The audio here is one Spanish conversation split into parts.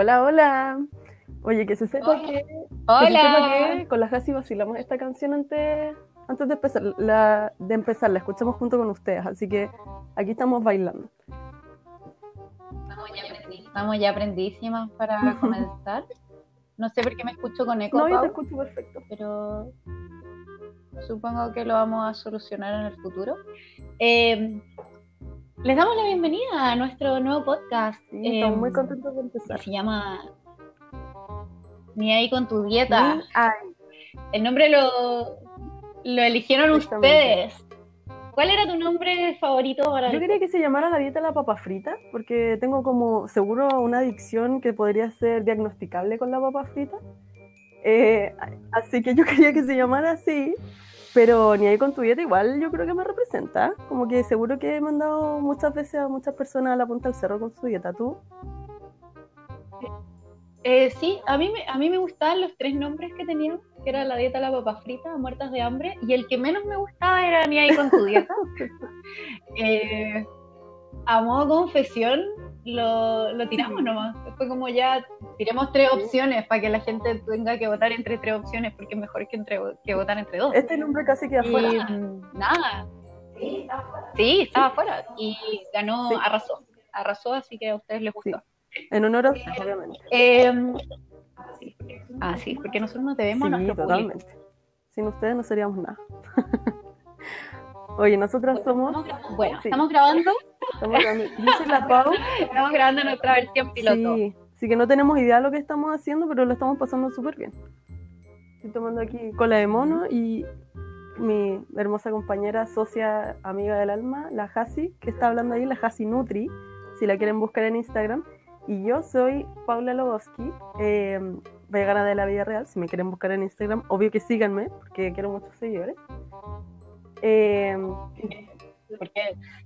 Hola, hola. Oye, que se sepa Hola. que, Hola. que se sepa que con la Jasi vacilamos esta canción antes, antes de empezar, la, de empezar, la escuchamos junto con ustedes, así que aquí estamos bailando. Estamos ya, aprendísimas para comenzar. No sé por qué me escucho con eco, No, yo Pau, te escucho perfecto. pero supongo que lo vamos a solucionar en el futuro. Eh, les damos la bienvenida a nuestro nuevo podcast. Sí, estamos muy contentos de empezar. se llama Ni ahí con tu dieta. El nombre lo, lo eligieron ustedes. ¿Cuál era tu nombre favorito para Yo quería que se llamara la dieta la papa frita, porque tengo como seguro una adicción que podría ser diagnosticable con la papa frita. Eh, así que yo quería que se llamara así, pero ni ahí con tu dieta igual yo creo que me representa. Como que seguro que he mandado muchas veces a muchas personas a la punta del cerro con su dieta. ¿Tú? Eh, sí, a mí, me, a mí me gustaban los tres nombres que tenían, que era la dieta la papa frita, muertas de hambre, y el que menos me gustaba era ni ahí con tu dieta. Eh, a modo confesión, lo, lo tiramos nomás. Fue como ya, tiremos tres opciones para que la gente tenga que votar entre tres opciones, porque es mejor que, entre, que votar entre dos. Este nombre casi queda Y fuera. mm, nada. Sí, estaba fuera. Y ganó, Sí. arrasó. Arrasó, así que a ustedes les gustó. En honor a usted, obviamente. Eh, ah, sí, porque nosotros nos debemos a nuestro público. totalmente. Sin ustedes no seríamos nada. Oye, nosotras somos... Bueno, estamos grabando, estamos grabando- Yo soy la Pau. estamos grabando nuestra versión piloto. Sí, sí que no tenemos idea de lo que estamos haciendo, pero lo estamos pasando súper bien. Estoy tomando aquí cola de mono y mi hermosa compañera, socia, amiga del alma, la Hasi, que está hablando ahí, la Hasi Nutri, si la quieren buscar en Instagram. Y yo soy Paula Loboski, eh, vegana de la vida real, si me quieren buscar en Instagram, obvio que síganme, porque quiero muchos seguidores. Eh, Porque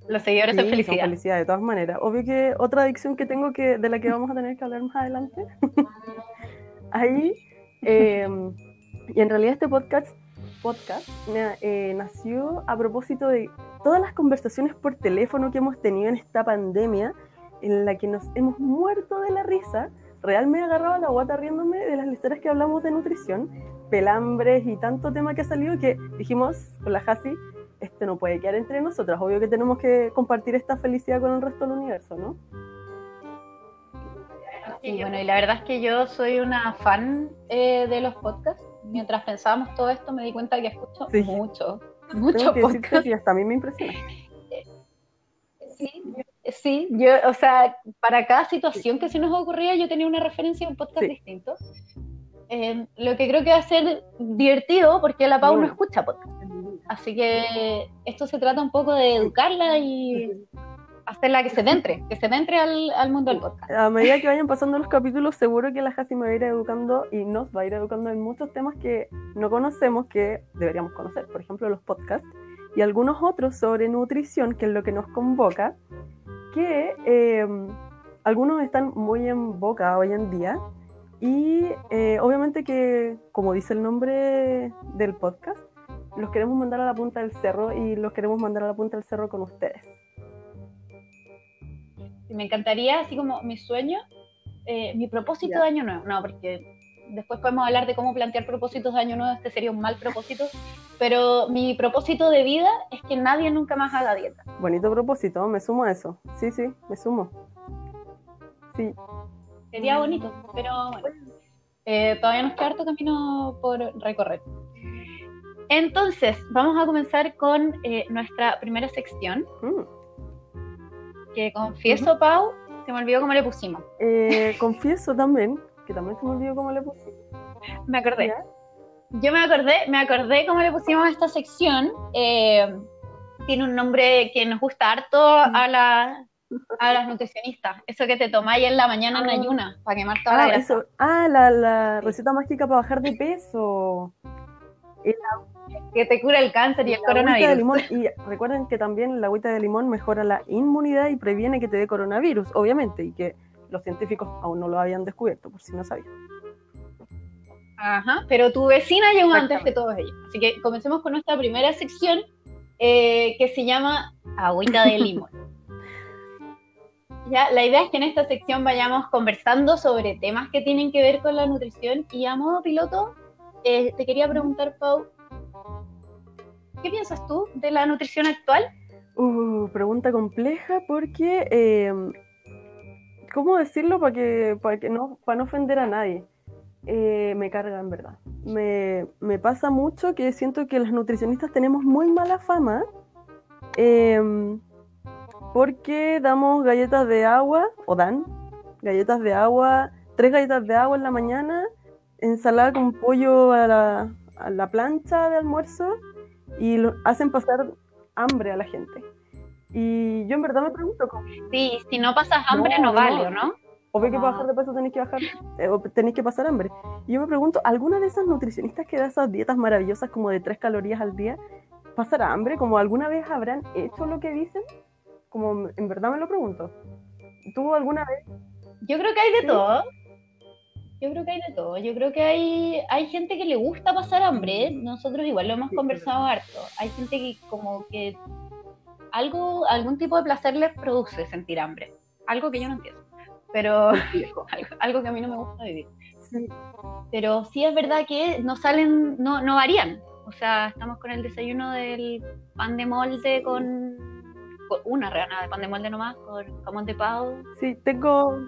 los seguidores Sí, son felicidad. felicidad, de todas maneras. Obvio que otra adicción que tengo que de la que vamos a tener que hablar más adelante. Ahí. eh, y en realidad este podcast, podcast eh, nació a propósito de todas las conversaciones por teléfono que hemos tenido en esta pandemia, en la que nos hemos muerto de la risa. Real me agarraba la guata riéndome de las lecturas que hablamos de nutrición, pelambres y tanto tema que ha salido que dijimos con la Hasi, este no puede quedar entre nosotras. Obvio que tenemos que compartir esta felicidad con el resto del universo, ¿no? Y bueno, y la verdad es que yo soy una fan eh, de los podcasts. Mientras pensábamos todo esto, me di cuenta que escucho Sí. mucho, Tengo mucho que podcast. que hasta a mí me impresiona. Sí, sí, yo, o sea, para cada situación que se nos ocurría, yo tenía una referencia a un podcast Sí. distinto. Eh, lo que creo que va a ser divertido porque la Pau no escucha podcast. Así que esto se trata un poco de educarla y hacerla que se entre, que se entre al, al mundo del podcast. A medida que vayan pasando los capítulos, seguro que la Hasi me va a ir educando y nos va a ir educando en muchos temas que no conocemos, que deberíamos conocer. Por ejemplo, los podcasts y algunos otros sobre nutrición, que es lo que nos convoca, que eh, algunos están muy en boca hoy en día. Y eh, obviamente que, como dice el nombre del podcast, los queremos mandar a la punta del cerro y los queremos mandar a la punta del cerro con ustedes. Me encantaría, así como mi sueño, eh, mi propósito Ya. de año nuevo. No, porque después podemos hablar de cómo plantear propósitos de año nuevo. Este sería un mal propósito. Pero mi propósito de vida es que nadie nunca más haga dieta. Bonito propósito, me sumo a eso. Sí, sí, me sumo. Sí, Sería bonito, pero bueno. Eh, todavía nos queda harto camino por recorrer. Entonces, vamos a comenzar con eh, nuestra primera sección, Mm. que confieso, Pau, se me olvidó cómo le pusimos. Eh, confieso también, que también se me olvidó cómo le puse. Me acordé. ¿Ya? Yo me acordé, me acordé cómo le pusimos a esta sección. Eh, tiene un nombre que nos gusta harto a, la, a las nutricionistas. Eso que te tomáis en la mañana en Ah. ayuna para quemar toda la Ah, grasa. eso. Ah, la, la receta mágica para bajar de peso. Que te cura el cáncer y el La de coronavirus. limón. Y recuerden que también la agüita de limón mejora la inmunidad y previene que te dé coronavirus, obviamente, y que los científicos aún no lo habían descubierto, por si no sabían. Ajá, pero tu vecina llegó antes que todos ellos. Así que comencemos con nuestra primera sección eh, que se llama Agüita de Limón. La idea es que en esta sección vayamos conversando sobre temas que tienen que ver con la nutrición y a modo piloto eh, te quería preguntar, Pau, ¿qué piensas tú de la nutrición actual? Uh, pregunta compleja porque, eh, ¿cómo decirlo para que, para que no, para no ofender a nadie? Eh, me carga en verdad. Me, me, pasa mucho que siento que las nutricionistas tenemos muy mala fama em, porque damos galletas de agua, o dan galletas de agua, tres galletas de agua en la mañana, ensalada con pollo a la, a la plancha de almuerzo y lo, hacen pasar hambre a la gente. Y yo en verdad me pregunto cómo. Sí, si no pasas hambre no, no vale, ¿no? O ve que para bajar de peso tenéis que bajar, eh, o que pasar hambre. Y yo me pregunto, ¿alguna de esas nutricionistas que da esas dietas maravillosas como de tres calorías al día, pasará hambre? ¿Como alguna vez habrán hecho lo que dicen? Como en verdad me lo pregunto. ¿Tú alguna vez? Yo creo que hay de ¿Sí? todo. Yo creo que hay de todo. Yo creo que hay, hay gente que le gusta pasar hambre. Nosotros igual lo hemos sí, conversado harto. Hay gente que como que algo, algún tipo de placer les produce sentir hambre. Algo que yo no entiendo pero algo, algo, que a mí no me gusta vivir. Pero sí es verdad que no salen, no, no varían. O sea, estamos con el desayuno del pan de molde con una rebanada de pan de molde nomás, con jamón de pavo. Sí, tengo...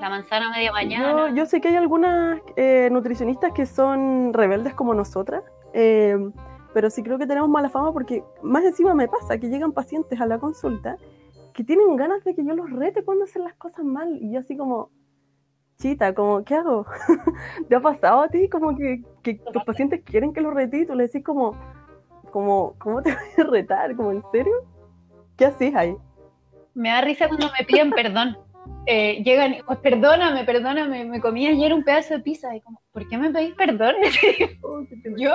La manzana media mañana. Yo, yo sé que hay algunas eh, nutricionistas que son rebeldes como nosotras, eh, pero sí creo que tenemos mala fama porque más encima me pasa que llegan pacientes a la consulta que tienen ganas de que yo los rete cuando hacen las cosas mal. Y yo así como, chita, como, ¿qué hago? ¿Te ha pasado a ti? Como que, que tus pacientes quieren que los rete y tú le decís como, como, ¿cómo te voy a retar? Como, ¿en serio? ¿Qué haces ahí? Me da risa cuando me piden perdón. Eh, llegan, pues, perdóname, perdóname, me comí ayer un pedazo de pizza. Y como, ¿por qué me pedís perdón? yo,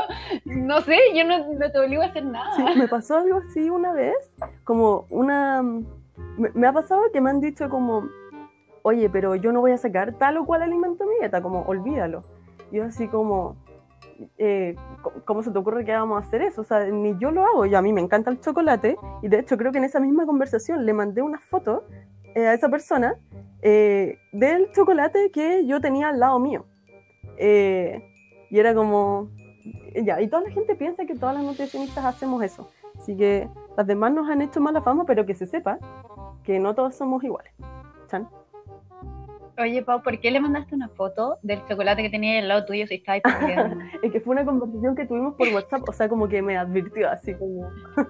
no sé, yo no, no, te obligo a hacer nada. Sí, me pasó algo así una vez, como una me, me, ha pasado que me han dicho como, oye, pero yo no voy a sacar tal o cual alimento a mi dieta, como, olvídalo. Y yo así como, eh, ¿cómo se te ocurre que vamos a hacer eso? O sea, ni yo lo hago, yo a mí me encanta el chocolate, y de hecho creo que en esa misma conversación le mandé una foto eh, a esa persona eh, del chocolate que yo tenía al lado mío. Eh, y era como, ya, y toda la gente piensa que todas las nutricionistas hacemos eso. Así que las demás nos han hecho mala fama, pero que se sepa que no todos somos iguales. ¿Chan? Oye, Pau, ¿por qué le mandaste una foto del chocolate que tenía al lado tuyo si estabas Es que fue una conversación que tuvimos por WhatsApp, o sea, como que me advirtió así como...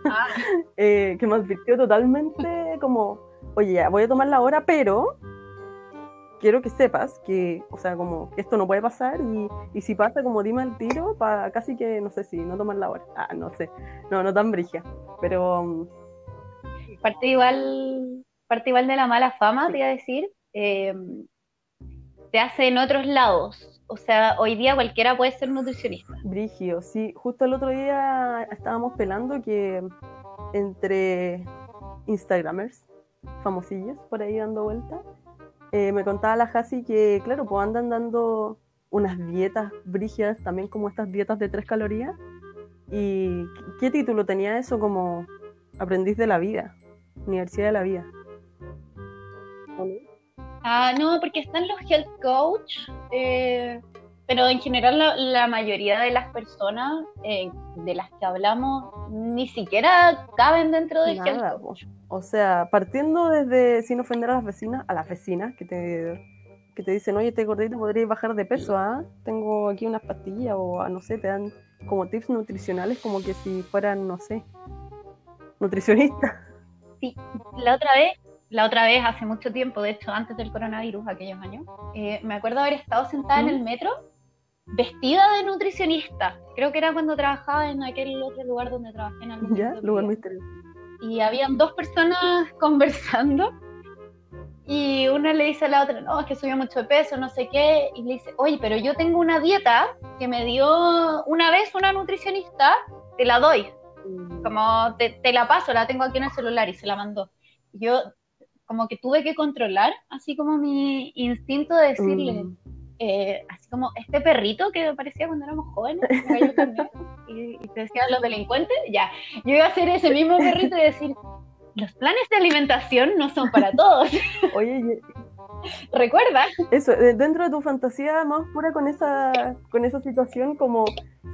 Ah. eh, que me advirtió totalmente como, oye, ya, voy a tomar la hora, pero quiero que sepas que, o sea, como que esto no puede pasar y, y si pasa, como dime el tiro para casi que, no sé si, no tomar la hora. Ah, no sé, no, no tan brigia, pero... Um, parte igual, parte igual de la mala fama, te iba a decir, eh, se hace en otros lados. O sea, hoy día cualquiera puede ser nutricionista. Brigio, sí. Justo el otro día estábamos pelando que entre Instagramers, famosillos, por ahí dando vueltas, eh, me contaba la Hasi que, claro, pues andan dando unas dietas brígidas, también como estas dietas de tres calorías. ¿Y qué título tenía eso como aprendiz de la vida? Universidad de la vida. Ah, no, porque están los health coach, eh, pero en general la, la, mayoría de las personas eh, de las que hablamos ni siquiera caben dentro del Nada, health coach. O sea, partiendo desde, sin ofender a las vecinas, a las vecinas que te, que te dicen, oye, este gordito podría bajar de peso, ¿ah? Tengo aquí unas pastillas o, ah, no sé, te dan como tips nutricionales como que si fueran, no sé, nutricionistas. Sí, la otra vez, la otra vez hace mucho tiempo, de hecho antes del coronavirus, aquellos años, eh, me acuerdo haber estado sentada ¿Mm? en el metro vestida de nutricionista. Creo que era cuando trabajaba en aquel otro lugar donde trabajé en algún Ya, lugar misterioso. Y habían dos personas conversando y una le dice a la otra, no, es que subió mucho de peso, no sé qué, y le dice, oye, pero yo tengo una dieta que me dio una vez una nutricionista, te la doy, como te, te, la paso, la tengo aquí en el celular y se la mandó. Yo como que tuve que controlar así como mi instinto de decirle, mm. eh, así como este perrito que me parecía cuando éramos jóvenes, y, y, te decían los delincuentes, ya, yo iba a ser ese mismo perrito y decir, los planes de alimentación no son para todos. Oye, recuerda. Eso, eh, dentro de tu fantasía más pura con esa, con esa situación, como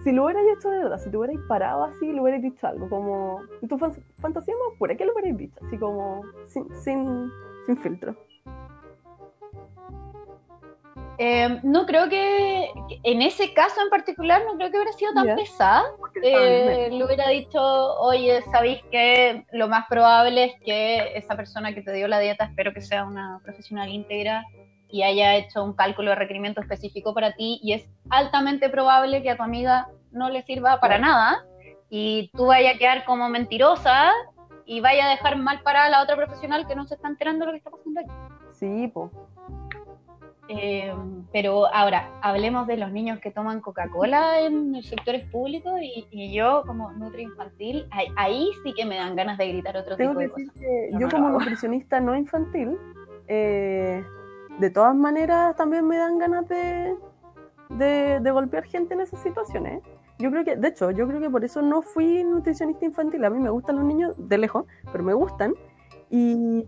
si lo hubierais hecho de verdad, si te hubierais parado así, lo hubierais dicho algo, como tu fantasía más pura, ¿qué lo hubierais dicho? Así como sin, sin, sin filtro. Eh, no creo que, en ese caso en particular, no creo que hubiera sido tan pesada. Eh, le hubiera dicho, oye, ¿sabéis que lo más probable es que esa persona que te dio la dieta, espero que sea una profesional íntegra y haya hecho un cálculo de requerimiento específico para ti y es altamente probable que a tu amiga no le sirva para nada y tú vayas a quedar como mentirosa y vaya a dejar mal para la otra profesional que no se está enterando de lo que está pasando aquí. Sí, pues eh, pero ahora, hablemos de los niños que toman Coca-Cola en los sectores públicos y, yo como nutri infantil, ahí, sí que me dan ganas de gritar otro tipo de cosas. yo como nutricionista no infantil, eh, de todas maneras también me dan ganas de, de, golpear gente en esas situaciones. Yo creo que, de hecho, yo creo que por eso no fui nutricionista infantil. A mí me gustan los niños de lejos, pero me gustan. Y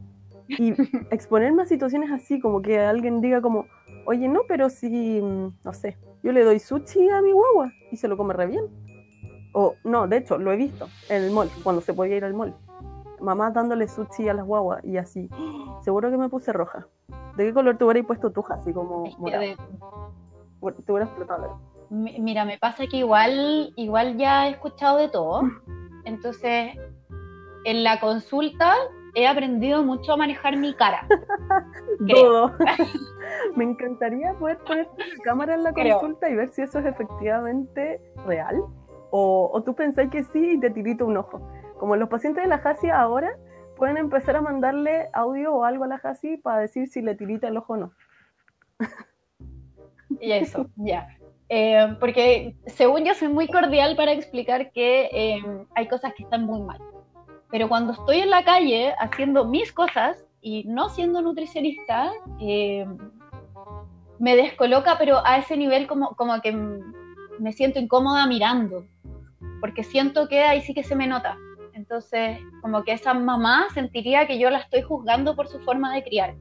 y exponerme a situaciones así, como que alguien diga como, oye, no, pero si, mm, no sé, yo le doy sushi a mi guagua y se lo come re bien. O, no, de hecho, lo he visto en el mall, cuando se podía ir al mall. Mamá dándole sushi a las guaguas y así. Seguro que me puse roja. ¿De qué color te hubieras puesto tuja? Así como morado. Te hubieras explotado. Mira, me pasa que igual, igual ya he escuchado de todo. Entonces, en la consulta he aprendido mucho a manejar mi cara. Todo. Me encantaría poder poner la cámara en la consulta y ver si eso es efectivamente real. O, tú pensáis que sí y te tirito un ojo. Como los pacientes de la JASI ahora pueden empezar a mandarle audio o algo a la JASI para decir si le tirita el ojo o no. Y eso, ya. Eh, porque según yo soy muy cordial para explicar que eh, hay cosas que están muy mal. Pero cuando estoy en la calle haciendo mis cosas y no siendo nutricionista, eh, me descoloca, pero a ese nivel como, como que me siento incómoda mirando, porque siento que ahí sí que se me nota. Entonces, como que esa mamá sentiría que yo la estoy juzgando por su forma de criar.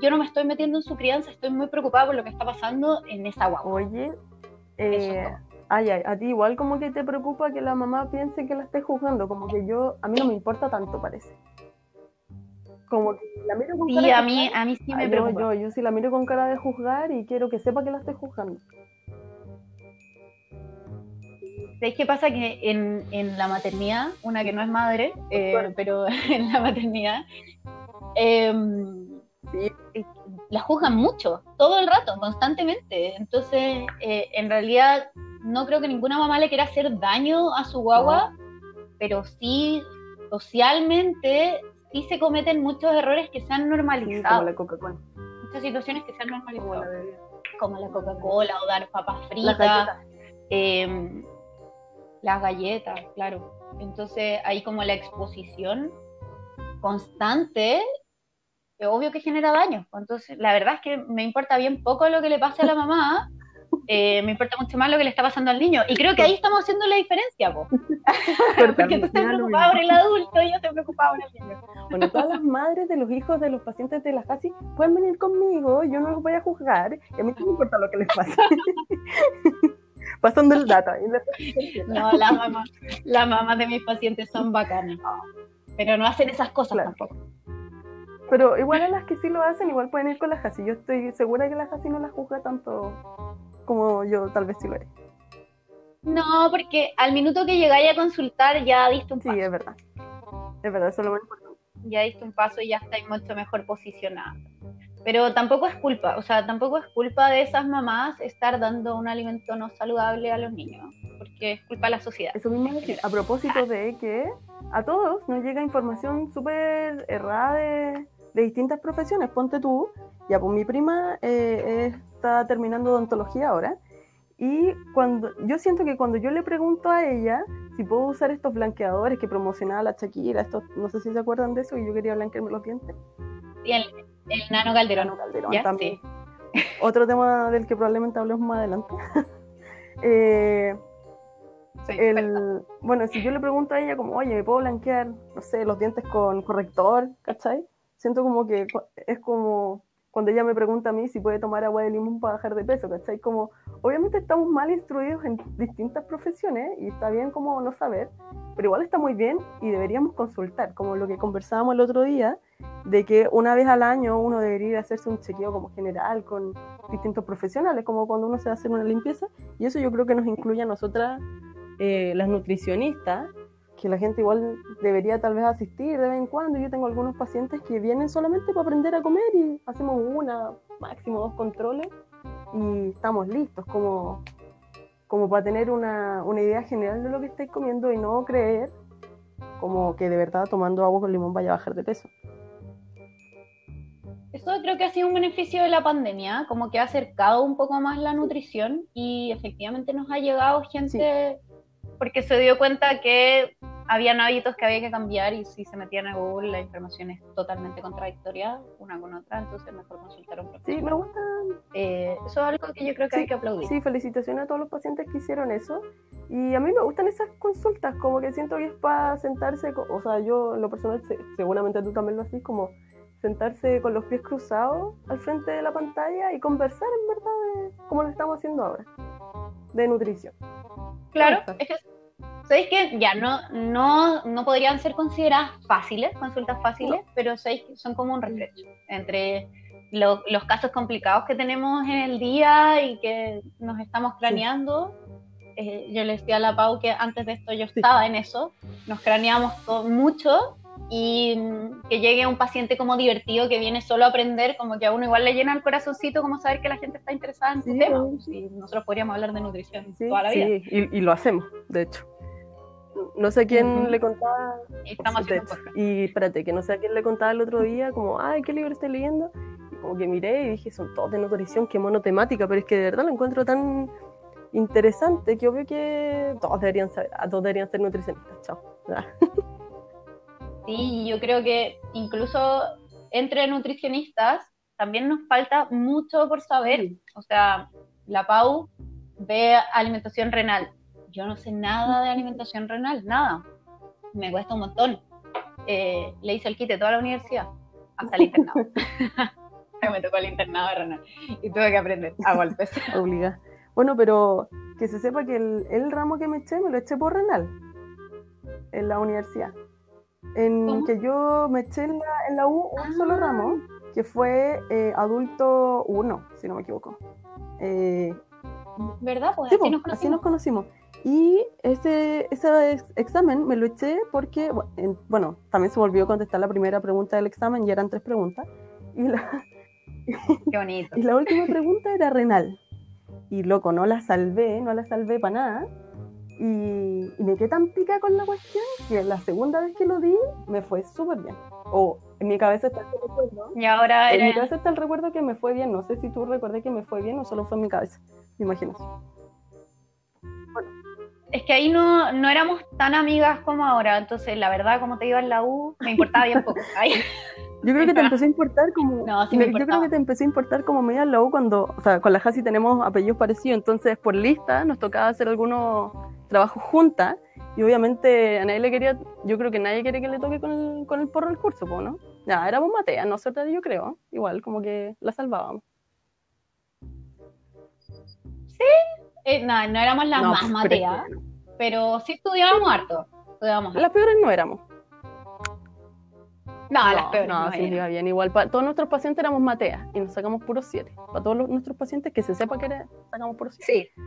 Yo no me estoy metiendo en su crianza, estoy muy preocupada por lo que está pasando en esa agua. Oye, eh, Ay, ay, a ti igual como que te preocupa que la mamá piense que la esté juzgando, como que yo, a mí no me importa tanto, parece. Como que la miro con cara a mí, a mí sí me preocupa. Yo, yo, sí la miro con cara de juzgar y quiero que sepa que la estoy juzgando. ¿Sabéis qué pasa? Que en, en, la maternidad, una que no es madre, eh, pero en la maternidad, eh, la juzgan mucho, todo el rato, constantemente. Entonces, eh, en realidad, no creo que ninguna mamá le quiera hacer daño a su guagua, pero sí, socialmente, sí se cometen muchos errores que se han normalizado. como la Coca-Cola. Muchas situaciones que se han normalizado. Como la, Coca-Cola o dar papas fritas. Em, las galletas, claro. Entonces, ahí como la exposición constante, obvio que genera daño. Entonces, la verdad es que me importa bien poco lo que le pase a la mamá, eh, me importa mucho más lo que le está pasando al niño. Y creo que ahí estamos haciendo la diferencia, vos. Porque tú estás preocupado por el adulto y yo estoy preocupado por el niño. Bueno, todas las madres de los hijos de los pacientes de la FASI pueden venir conmigo, yo no los voy a juzgar, y a mí no me importa lo que les pase. Pasando el dato. no, las mamás la mamá de mis pacientes son bacanas, pero no hacen esas cosas tampoco. Pero igual a las que sí lo hacen, igual pueden ir con la Jasi. Yo estoy segura que la Jasi no las juzga tanto como yo tal vez sí lo haré. No, porque al minuto que llegáis a consultar ya diste un paso. Sí, es verdad. Es verdad, eso es lo más importante. Ya diste un paso y ya estáis mucho mejor posicionada. Pero tampoco es culpa, o sea, tampoco es culpa de esas mamás estar dando un alimento no saludable a los niños, porque es culpa de la sociedad. Eso mismo decir, a propósito de que a todos nos llega información súper errada de, de distintas profesiones. Ponte tú, ya pues mi prima eh, está terminando odontología ahora. Y cuando yo siento que cuando yo le pregunto a ella si puedo usar estos blanqueadores que promocionaba la Shakira, estos, no sé si se acuerdan de eso, y yo quería blanquearme los dientes. Sí, el, nano calderón. Nano calderón también. Otro tema del que probablemente hablemos más adelante. eh, el, bueno, si yo le pregunto a ella como, oye, ¿me puedo blanquear, no sé, los dientes con corrector? ¿Cachai? Siento como que es como cuando ella me pregunta a mí si puede tomar agua de limón para bajar de peso, ¿cachai? Como, obviamente estamos mal instruidos en distintas profesiones y está bien como no saber, pero igual está muy bien y deberíamos consultar, como lo que conversábamos el otro día, de que una vez al año uno debería hacerse un chequeo como general con distintos profesionales, como cuando uno se hacer una limpieza, y eso yo creo que nos incluye a nosotras, eh, las nutricionistas, que la gente igual debería tal vez asistir de vez en cuando. Yo tengo algunos pacientes que vienen solamente para aprender a comer y hacemos una, máximo dos controles y estamos listos como, como para tener una, una idea general de lo que estáis comiendo y no creer como que de verdad tomando agua con limón vaya a bajar de peso. Eso creo que ha sido un beneficio de la pandemia, como que ha acercado un poco más la nutrición y efectivamente nos ha llegado gente porque se dio cuenta que habían hábitos que había que cambiar y si se metían a Google la información es totalmente contradictoria una con otra, entonces mejor consultar un profesional. Sí, me gusta. Eh, eso es algo que yo creo que hay que aplaudir. Sí, felicitaciones a todos los pacientes que hicieron eso. Y a mí me gustan esas consultas, como que siento que es para sentarse, o sea, yo en lo personal, seguramente tú también lo haces, como sentarse con los pies cruzados al frente de la pantalla y conversar en verdad de cómo lo estamos haciendo ahora, de nutrición. Claro, es que ¿Sabéis que ya no, no, no podrían ser consideradas fáciles, consultas fáciles, pero ¿sabéis que son como un refresco entre los casos complicados que tenemos en el día y que nos estamos craneando? Eh, yo le decía a la Pau que antes de esto yo estaba en eso, nos craneamos todo, mucho y que llegue un paciente como divertido que viene solo a aprender, como que a uno igual le llena el corazoncito como saber que la gente está interesada en su tema. Y nosotros podríamos hablar de nutrición toda la vida. Sí, y, y, lo hacemos, de hecho no sé quién le contaba. y espérate, que no sé a quién le contaba el otro día, como, ay, ¿qué libro estoy leyendo? Y como que miré y dije, son todos de nutrición, qué monotemática, pero es que de verdad lo encuentro tan interesante que obvio que todos deberían saber, todos deberían ser nutricionistas. Chao. Sí, yo creo que incluso entre nutricionistas también nos falta mucho por saber. O sea, la PAU ve alimentación renal, yo no sé nada de alimentación renal, nada. Me cuesta un montón. Eh, le hice el quite toda la universidad, hasta el internado. me tocó el internado de renal y tuve que aprender a golpes. Obliga. Bueno, pero que se sepa que el, ramo que me eché, me lo eché por renal en la universidad. En que yo me eché en la, U un solo ah. ramo, que fue eh, adulto 1, si no me equivoco. Eh, ¿Verdad? Pues, así, nos así, nos conocimos. Y ese, ese examen me lo eché porque, bueno, también se volvió a contestar la primera pregunta del examen y eran tres preguntas. Y la, Qué bonito. y la última pregunta era renal. Y loco, no la salvé, no la salvé para nada. Y, me quedé tan pica con la cuestión que la segunda vez que lo di me fue súper bien. O en mi cabeza está el recuerdo. Y ahora En mi cabeza está el recuerdo que me fue bien. No sé si tú recuerdas que me fue bien o solo fue en mi cabeza. Me imagino es que ahí no, no éramos tan amigas como ahora, entonces la verdad, como te iba en la U, me importaba bien poco. Yo creo que te empecé a importar como. No, sí me yo creo que te empecé a importar como media la U cuando. O sea, con la Jasi tenemos apellidos parecidos, entonces por lista nos tocaba hacer algunos trabajos juntas. Y obviamente a nadie le quería. Yo creo que nadie quiere que le toque con el, con el porro el curso, ¿no? Ya, éramos mateas, nosotros yo creo. Igual, como que la salvábamos. Sí, eh, no, no éramos las más mateas, pero sí estudiábamos harto. Estudiábamos Las peores no éramos. No, las peores no. No, sí, iba bien. Igual, para todos nuestros pacientes éramos mateas y nos sacamos puros siete. Para todos nuestros pacientes que se sepa que era, sacamos puros siete. Sí.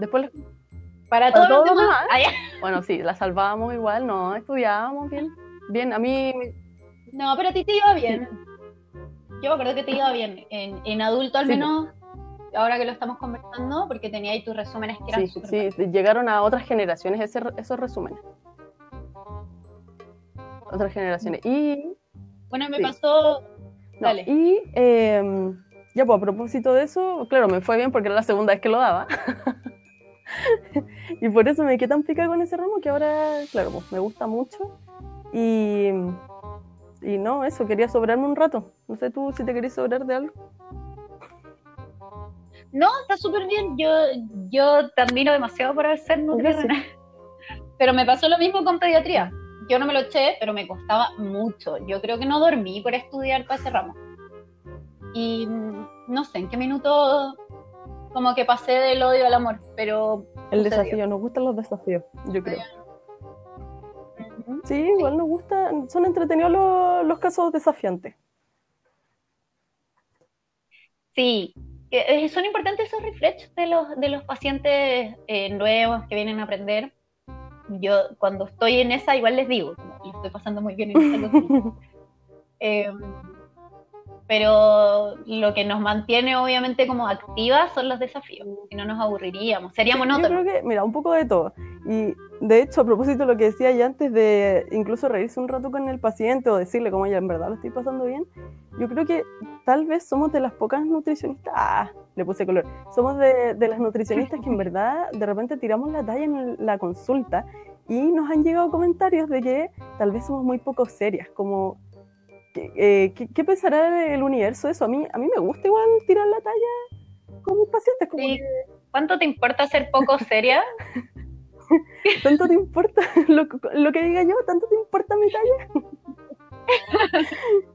Después para, todos, los demás. bueno, sí, la salvábamos igual, no, estudiábamos bien. Bien, a mí. No, pero a ti te iba bien. Yo me acuerdo que te iba bien. En, en adulto, al menos, ahora que lo estamos conversando, porque tenía ahí tus resúmenes que eran Sí, sí, llegaron a otras generaciones esos resúmenes. Otras generaciones. Y. Bueno, me pasó. Dale. y em, ya, pues a propósito de eso, claro, me fue bien porque era la segunda vez que lo daba. y por eso me quedé tan pica con ese ramo que ahora, claro, pues me gusta mucho. Y, y no, eso, quería sobrarme un rato. No sé tú si te querés sobrar de algo. No, está súper bien. Yo, yo te admiro demasiado por ser nutricional. Pero me pasó lo mismo con pediatría. Yo no me lo eché, pero me costaba mucho. Yo creo que no dormí por estudiar para ese ramo. Y mm, no sé en qué minuto como que pasé del odio al amor, pero... El desafío, nos gustan los desafíos, yo creo. Sí, igual nos gustan, son entretenidos los, casos desafiantes. Sí, eh, son importantes esos reflejos de los, de los pacientes eh, nuevos que vienen a aprender. Yo cuando estoy en esa igual les digo, como, estoy pasando muy bien en esa pero lo que nos mantiene obviamente como activas son los desafíos, si no nos aburriríamos, sería monótono. Yo creo que, mira, un poco de todo. Y de hecho, a propósito de lo que decía ya antes de incluso reírse un rato con el paciente o decirle como ya en verdad lo estoy pasando bien, yo creo que tal vez somos de las pocas nutricionistas, ah, le puse color, somos de, de las nutricionistas que en verdad de repente tiramos la talla en la consulta y nos han llegado comentarios de que tal vez somos muy poco serias, como eh, ¿qué, pensará el universo eso? A mí, a mí me gusta igual tirar la talla con mis pacientes. ¿Cuánto te importa ser poco seria? ¿Tanto te importa lo, que diga yo? ¿Tanto te importa mi talla?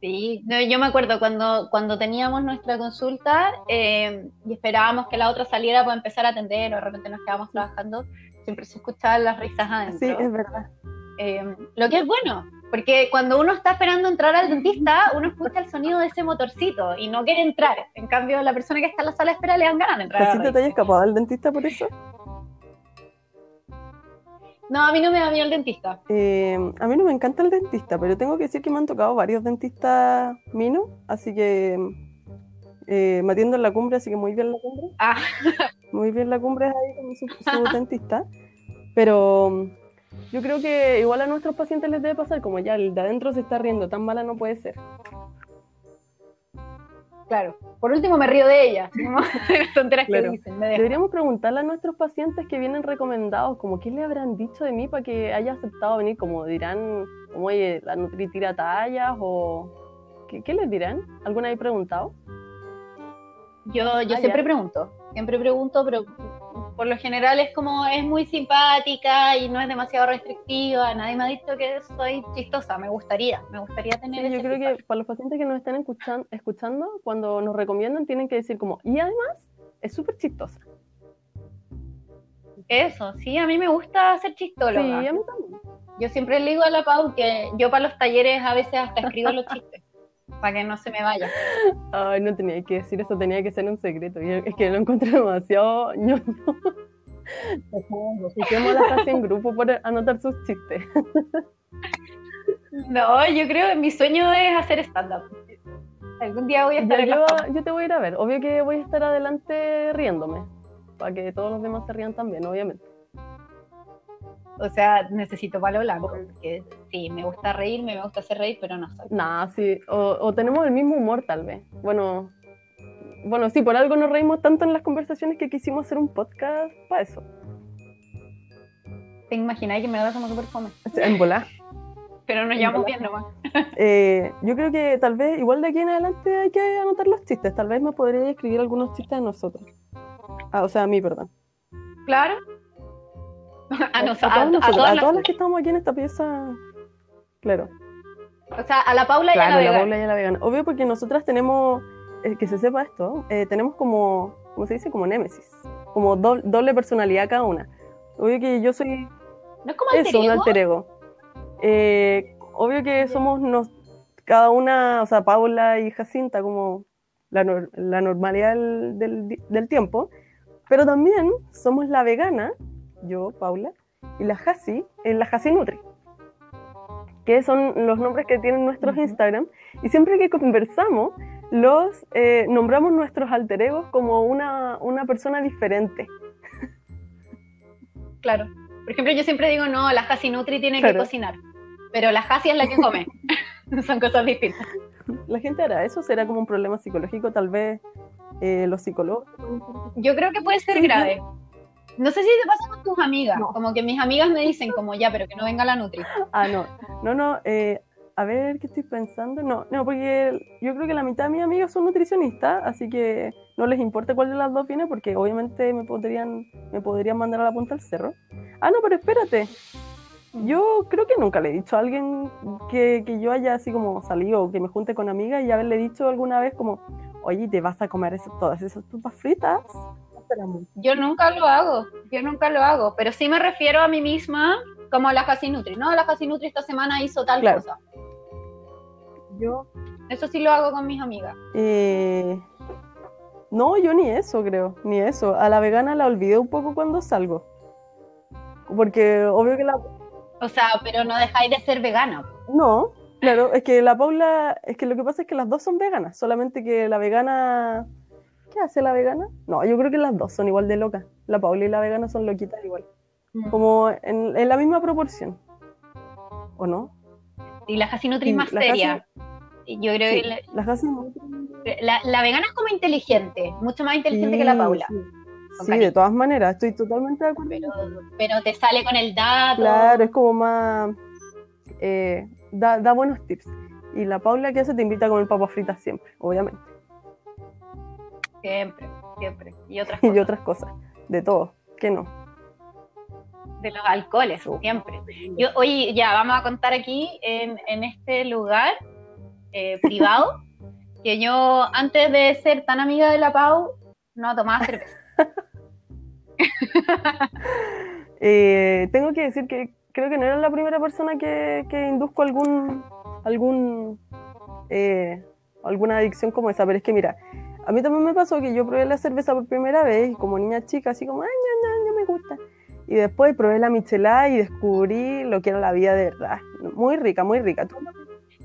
Sí, yo me acuerdo cuando, cuando teníamos nuestra consulta eh, y esperábamos que la otra saliera para empezar a atender o de repente nos quedábamos trabajando, siempre se escuchaban las risas adentro. Sí, es verdad. Eh, lo que es bueno, porque cuando uno está esperando entrar al dentista, uno escucha el sonido de ese motorcito y no quiere entrar. En cambio, la persona que está en la sala de espera le dan ganas de entrar. ¿Así te hayas escapado al dentista por eso? No, a mí no me da miedo el dentista. Eh, a mí no me encanta el dentista, pero tengo que decir que me han tocado varios dentistas minos, así que eh, me atiendo en la cumbre, así que muy bien la cumbre. Ah. Muy bien la cumbre ahí con su, su dentista. Pero yo creo que igual a nuestros pacientes les debe pasar, como ya el de adentro se está riendo, tan mala no puede ser. Claro. Por último me río de ella. tonteras que dicen. Deberíamos preguntarle a nuestros pacientes que vienen recomendados, como qué le habrán dicho de mí para que haya aceptado venir, como dirán, como oye, la Nutri tira tallas o ¿qué, les dirán? ¿Alguna vez preguntado? Yo, yo ah, siempre pregunto, siempre pregunto, pero por lo general es como es muy simpática y no es demasiado restrictiva. Nadie me ha dicho que soy chistosa. Me gustaría, me gustaría tener. yo creo que para los pacientes que nos están escuchando, escuchando, cuando nos recomiendan, tienen que decir como y además es súper chistosa. Eso, sí, a mí me gusta ser chistosa. Sí, a mí también. Yo siempre le digo a la Pau que yo para los talleres a veces hasta escribo los chistes para que no se me vaya. Ay, no tenía que decir eso, tenía que ser un secreto. es que lo encontré demasiado ñoño. Dejemos la casi en grupo por anotar sus chistes. No, yo creo que mi sueño es hacer stand-up. Algún día voy a estar yo, yo te voy a ir a ver. Obvio que voy a estar adelante riéndome. Para que todos los demás se rían también, obviamente. O sea, necesito palo blanco, porque sí, me gusta reírme, me gusta hacer reír, pero no soy. Nah, sí, o, tenemos el mismo humor tal vez. Bueno, bueno, sí, por algo nos reímos tanto en las conversaciones que quisimos hacer un podcast para eso. ¿Te imagináis que me da como súper fome? En volar. Pero nos llevamos bien nomás. Eh, yo creo que tal vez, igual de aquí en adelante, hay que anotar los chistes. Tal vez me podría escribir algunos chistes de nosotros. Ah, o sea, a mí, perdón. Claro, a, todas, las... que estamos aquí en esta pieza, claro. O sea, a la Paula y a la, vegana. Paula y a la vegana. Obvio porque nosotras tenemos, eh, que se sepa esto, eh, tenemos como, ¿cómo se dice? Como némesis. Como doble personalidad cada una. Obvio que yo soy... ¿No es como eso, un alter ego. Eh, obvio que somos nos, cada una, o sea, Paula y Jacinta como la, la normalidad del, del, tiempo, pero también somos la vegana yo, Paula, y la Hasi, en la Hasi Nutri, que son los nombres que tienen nuestros Instagram, y siempre que conversamos, los eh, nombramos nuestros alter egos como una, una persona diferente. Claro. Por ejemplo, yo siempre digo, no, la Hasi Nutri tiene que cocinar, pero la Hasi es la que come. Son cosas distintas. ¿La gente hará eso? ¿Será como un problema psicológico? Tal vez eh, los psicólogos. Yo creo que puede ser grave. No sé si te pasa con tus amigas, como que mis amigas me dicen como ya, pero que no venga la Nutri. Ah, no, no, no, eh, a ver qué estoy pensando. No, no, porque yo creo que la mitad de mis amigas son nutricionistas, así que no les importa cuál de las dos viene, porque obviamente me podrían, me podrían mandar a la punta del cerro. Ah, no, pero espérate. Yo creo que nunca le he dicho a alguien que, que yo haya así como salido o que me junte con amigas y haberle dicho alguna vez como, oye, ¿te vas a comer eso- todas esas papas fritas? Yo nunca lo hago, yo nunca lo hago, pero sí me refiero a mí misma como la Casi Nutri. No, la Casi Nutri esta semana hizo tal Claro. cosa. Yo... Eso sí lo hago con mis amigas. Eh, no, yo ni eso creo, ni eso. A la vegana la olvidé un poco cuando salgo. Porque obvio que la... O sea, pero no dejáis de ser vegana. No, claro, es que la Paula, es que lo que pasa es que las dos son veganas, solamente que la vegana... ¿Qué hace la vegana? No, yo creo que las dos son igual de locas. La Paula y la vegana son loquitas igual. Como en, en la misma proporción. ¿O no? Y la Casi Nutri más la seria. Yo creo Sí, que la, las casi la- la vegana es como inteligente, mucho más inteligente que la Paula. Sí, Con Sí, cariño. de todas maneras, estoy totalmente de acuerdo. Pero, pero te sale con el dato. Claro, es como más. eh, da, da buenos tips. Y la Paula, ¿qué hace? Te invita a comer papas fritas siempre, obviamente. Siempre, siempre. Y otras Y cosas. de otras cosas. De todo. ¿Qué no? De los alcoholes, siempre. Yo, oye, ya, vamos a contar aquí en, en este lugar eh, privado que yo, antes de ser tan amiga de la Pau, no tomaba cerveza. Eh, tengo que decir que creo que no era la primera persona que, que induzco algún. algún. eh, alguna adicción como esa, pero es que mira, a mí también me pasó que yo probé la cerveza por primera vez, y como niña chica, así como, ay, no, no, no me gusta. Y después probé la michelada y descubrí lo que era la vida de verdad. Muy rica, muy rica. ¿Tú?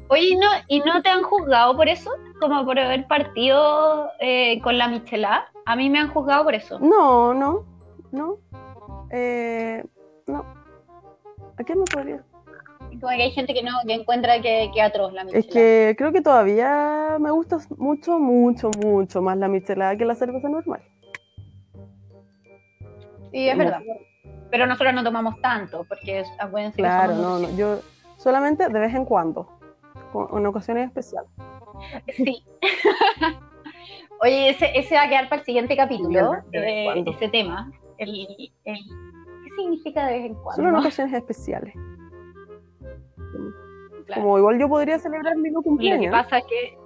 Oye, ¿y no, ¿y no te han juzgado por eso? Como por haber partido eh, con la Michelada. A mí me han juzgado por eso. No, no, no. Eh, no. ¿A qué me podría? Como que hay gente que no, que encuentra que, que atroz la Michelada. Es que creo que todavía me gusta mucho, mucho, mucho más la michelada que la cerveza normal. Sí, es verdad. Pero nosotros no tomamos tanto, porque es- acuérdense que Claro, no, no. Yo solamente de vez en cuando, en ocasiones especiales. Sí. Oye, ese, ese va a quedar para el siguiente capítulo, De eh, ese tema. El, el- ¿Qué significa de vez en cuando? Solo en ocasiones especiales. Claro. Como igual yo podría celebrar mi Y lo que cumpleaños. pasa es que.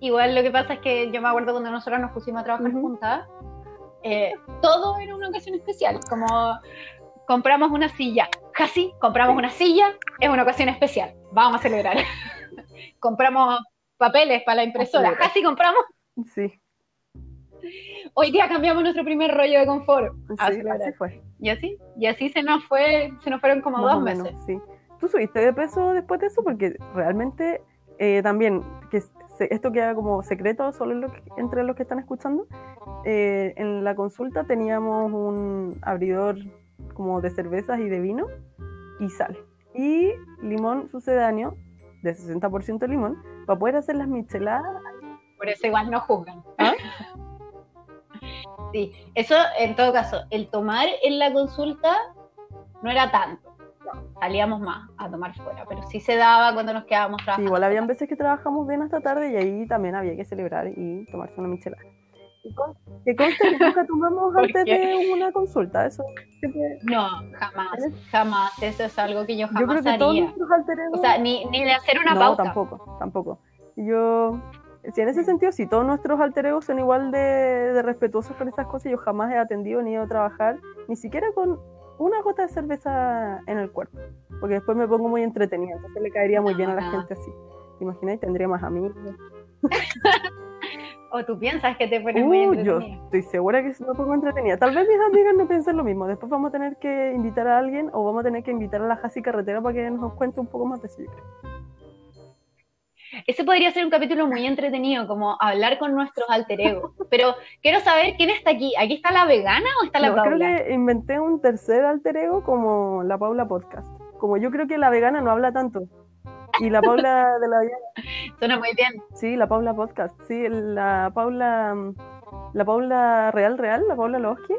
Igual lo que pasa es que yo me acuerdo cuando nosotros nos pusimos a trabajar Ujú. juntas, eh, todo era una ocasión especial. Como compramos una silla, casi compramos una silla, es una ocasión especial. Vamos a celebrar. compramos papeles para la impresora, casi compramos. Sí, Hoy día cambiamos nuestro primer rollo de confort. Sí, así fue. Y así, y así se nos fue, se nos fueron como Más dos meses. sí. ¿Tú subiste de peso después de eso? Porque realmente eh, también, que se- esto queda como secreto solo en lo que- entre los que están escuchando, eh, en la consulta teníamos un abridor como de cervezas y de vino y sal. Y limón sucedáneo de 60% limón para poder hacer las micheladas. Por eso igual no juzgan. ¿Ah? Sí, eso en todo caso, el tomar en la consulta no era tanto. Salíamos más a tomar fuera, pero sí se daba cuando nos quedábamos Sí, trabajando. igual habían veces que trabajamos bien hasta tarde y ahí también había que celebrar y tomarse una michelada. Con- Que conste que nunca tomamos ¿Por antes qué? de una consulta, eso siempre- No, jamás, jamás. Eso es algo que yo jamás Yo creo que todos haría. nuestros alter egos- O sea, ni, ni de hacer una no, pauta. tampoco, tampoco. Yo, si en ese sentido, si todos nuestros alter egos son igual de, de respetuosos con esas cosas, yo jamás he atendido ni he ido a trabajar, ni siquiera con una gota de cerveza en el cuerpo, porque después me pongo muy entretenida, entonces le caería muy bien a la Ah. gente así. ¿Te imaginas? Tendría más amigos. O tú piensas que te pones muy Uh, yo entretenida. estoy segura que me pongo entretenida. Tal vez mis amigas no piensen lo mismo. Después vamos a tener que invitar a alguien o vamos a tener que invitar a la Jasi Carretera para que nos cuente un poco más de eso. Creo. Ese podría ser un capítulo muy entretenido, como hablar con nuestros alter egos. Pero quiero saber quién está aquí. ¿Aquí está la vegana o está la No, creo Paula? que inventé un tercer alter ego como la Paula Podcast. Como yo creo que la vegana no habla tanto. Y la Paula de la vida, Suena muy bien. sí, la Paula Podcast, sí, la Paula, la Paula Real Real, la Paula Lowski,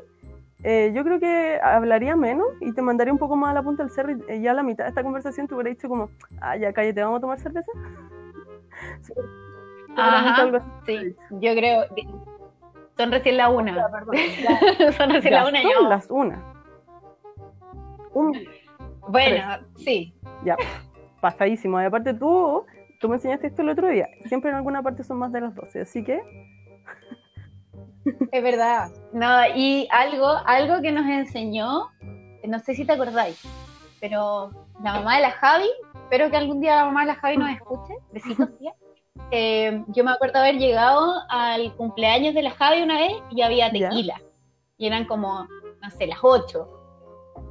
eh, yo creo que hablaría menos y te mandaría un poco más a la punta del cerro y eh, ya a la mitad de esta conversación te hubiera dicho como, ah, ya cállate, ¿vamos a tomar cerveza? Sí, Ajá, sí, yo creo. Son recién la una. Ya, perdón, ya, Son recién ya la una son yo. las una. Un, Bueno, sí. ya, pasadísimo. Y aparte tú, tú me enseñaste esto el otro día. Siempre en alguna parte son más de las 12, así que Es verdad. No, y algo, algo que nos enseñó, no sé si te acordáis, pero la mamá de la Javi, espero que algún día la mamá de la Javi nos escuche, besitos tía. Eh, yo me acuerdo haber llegado al cumpleaños de la Javi una vez y había Ya. tequila. Y eran como, no sé, las 8.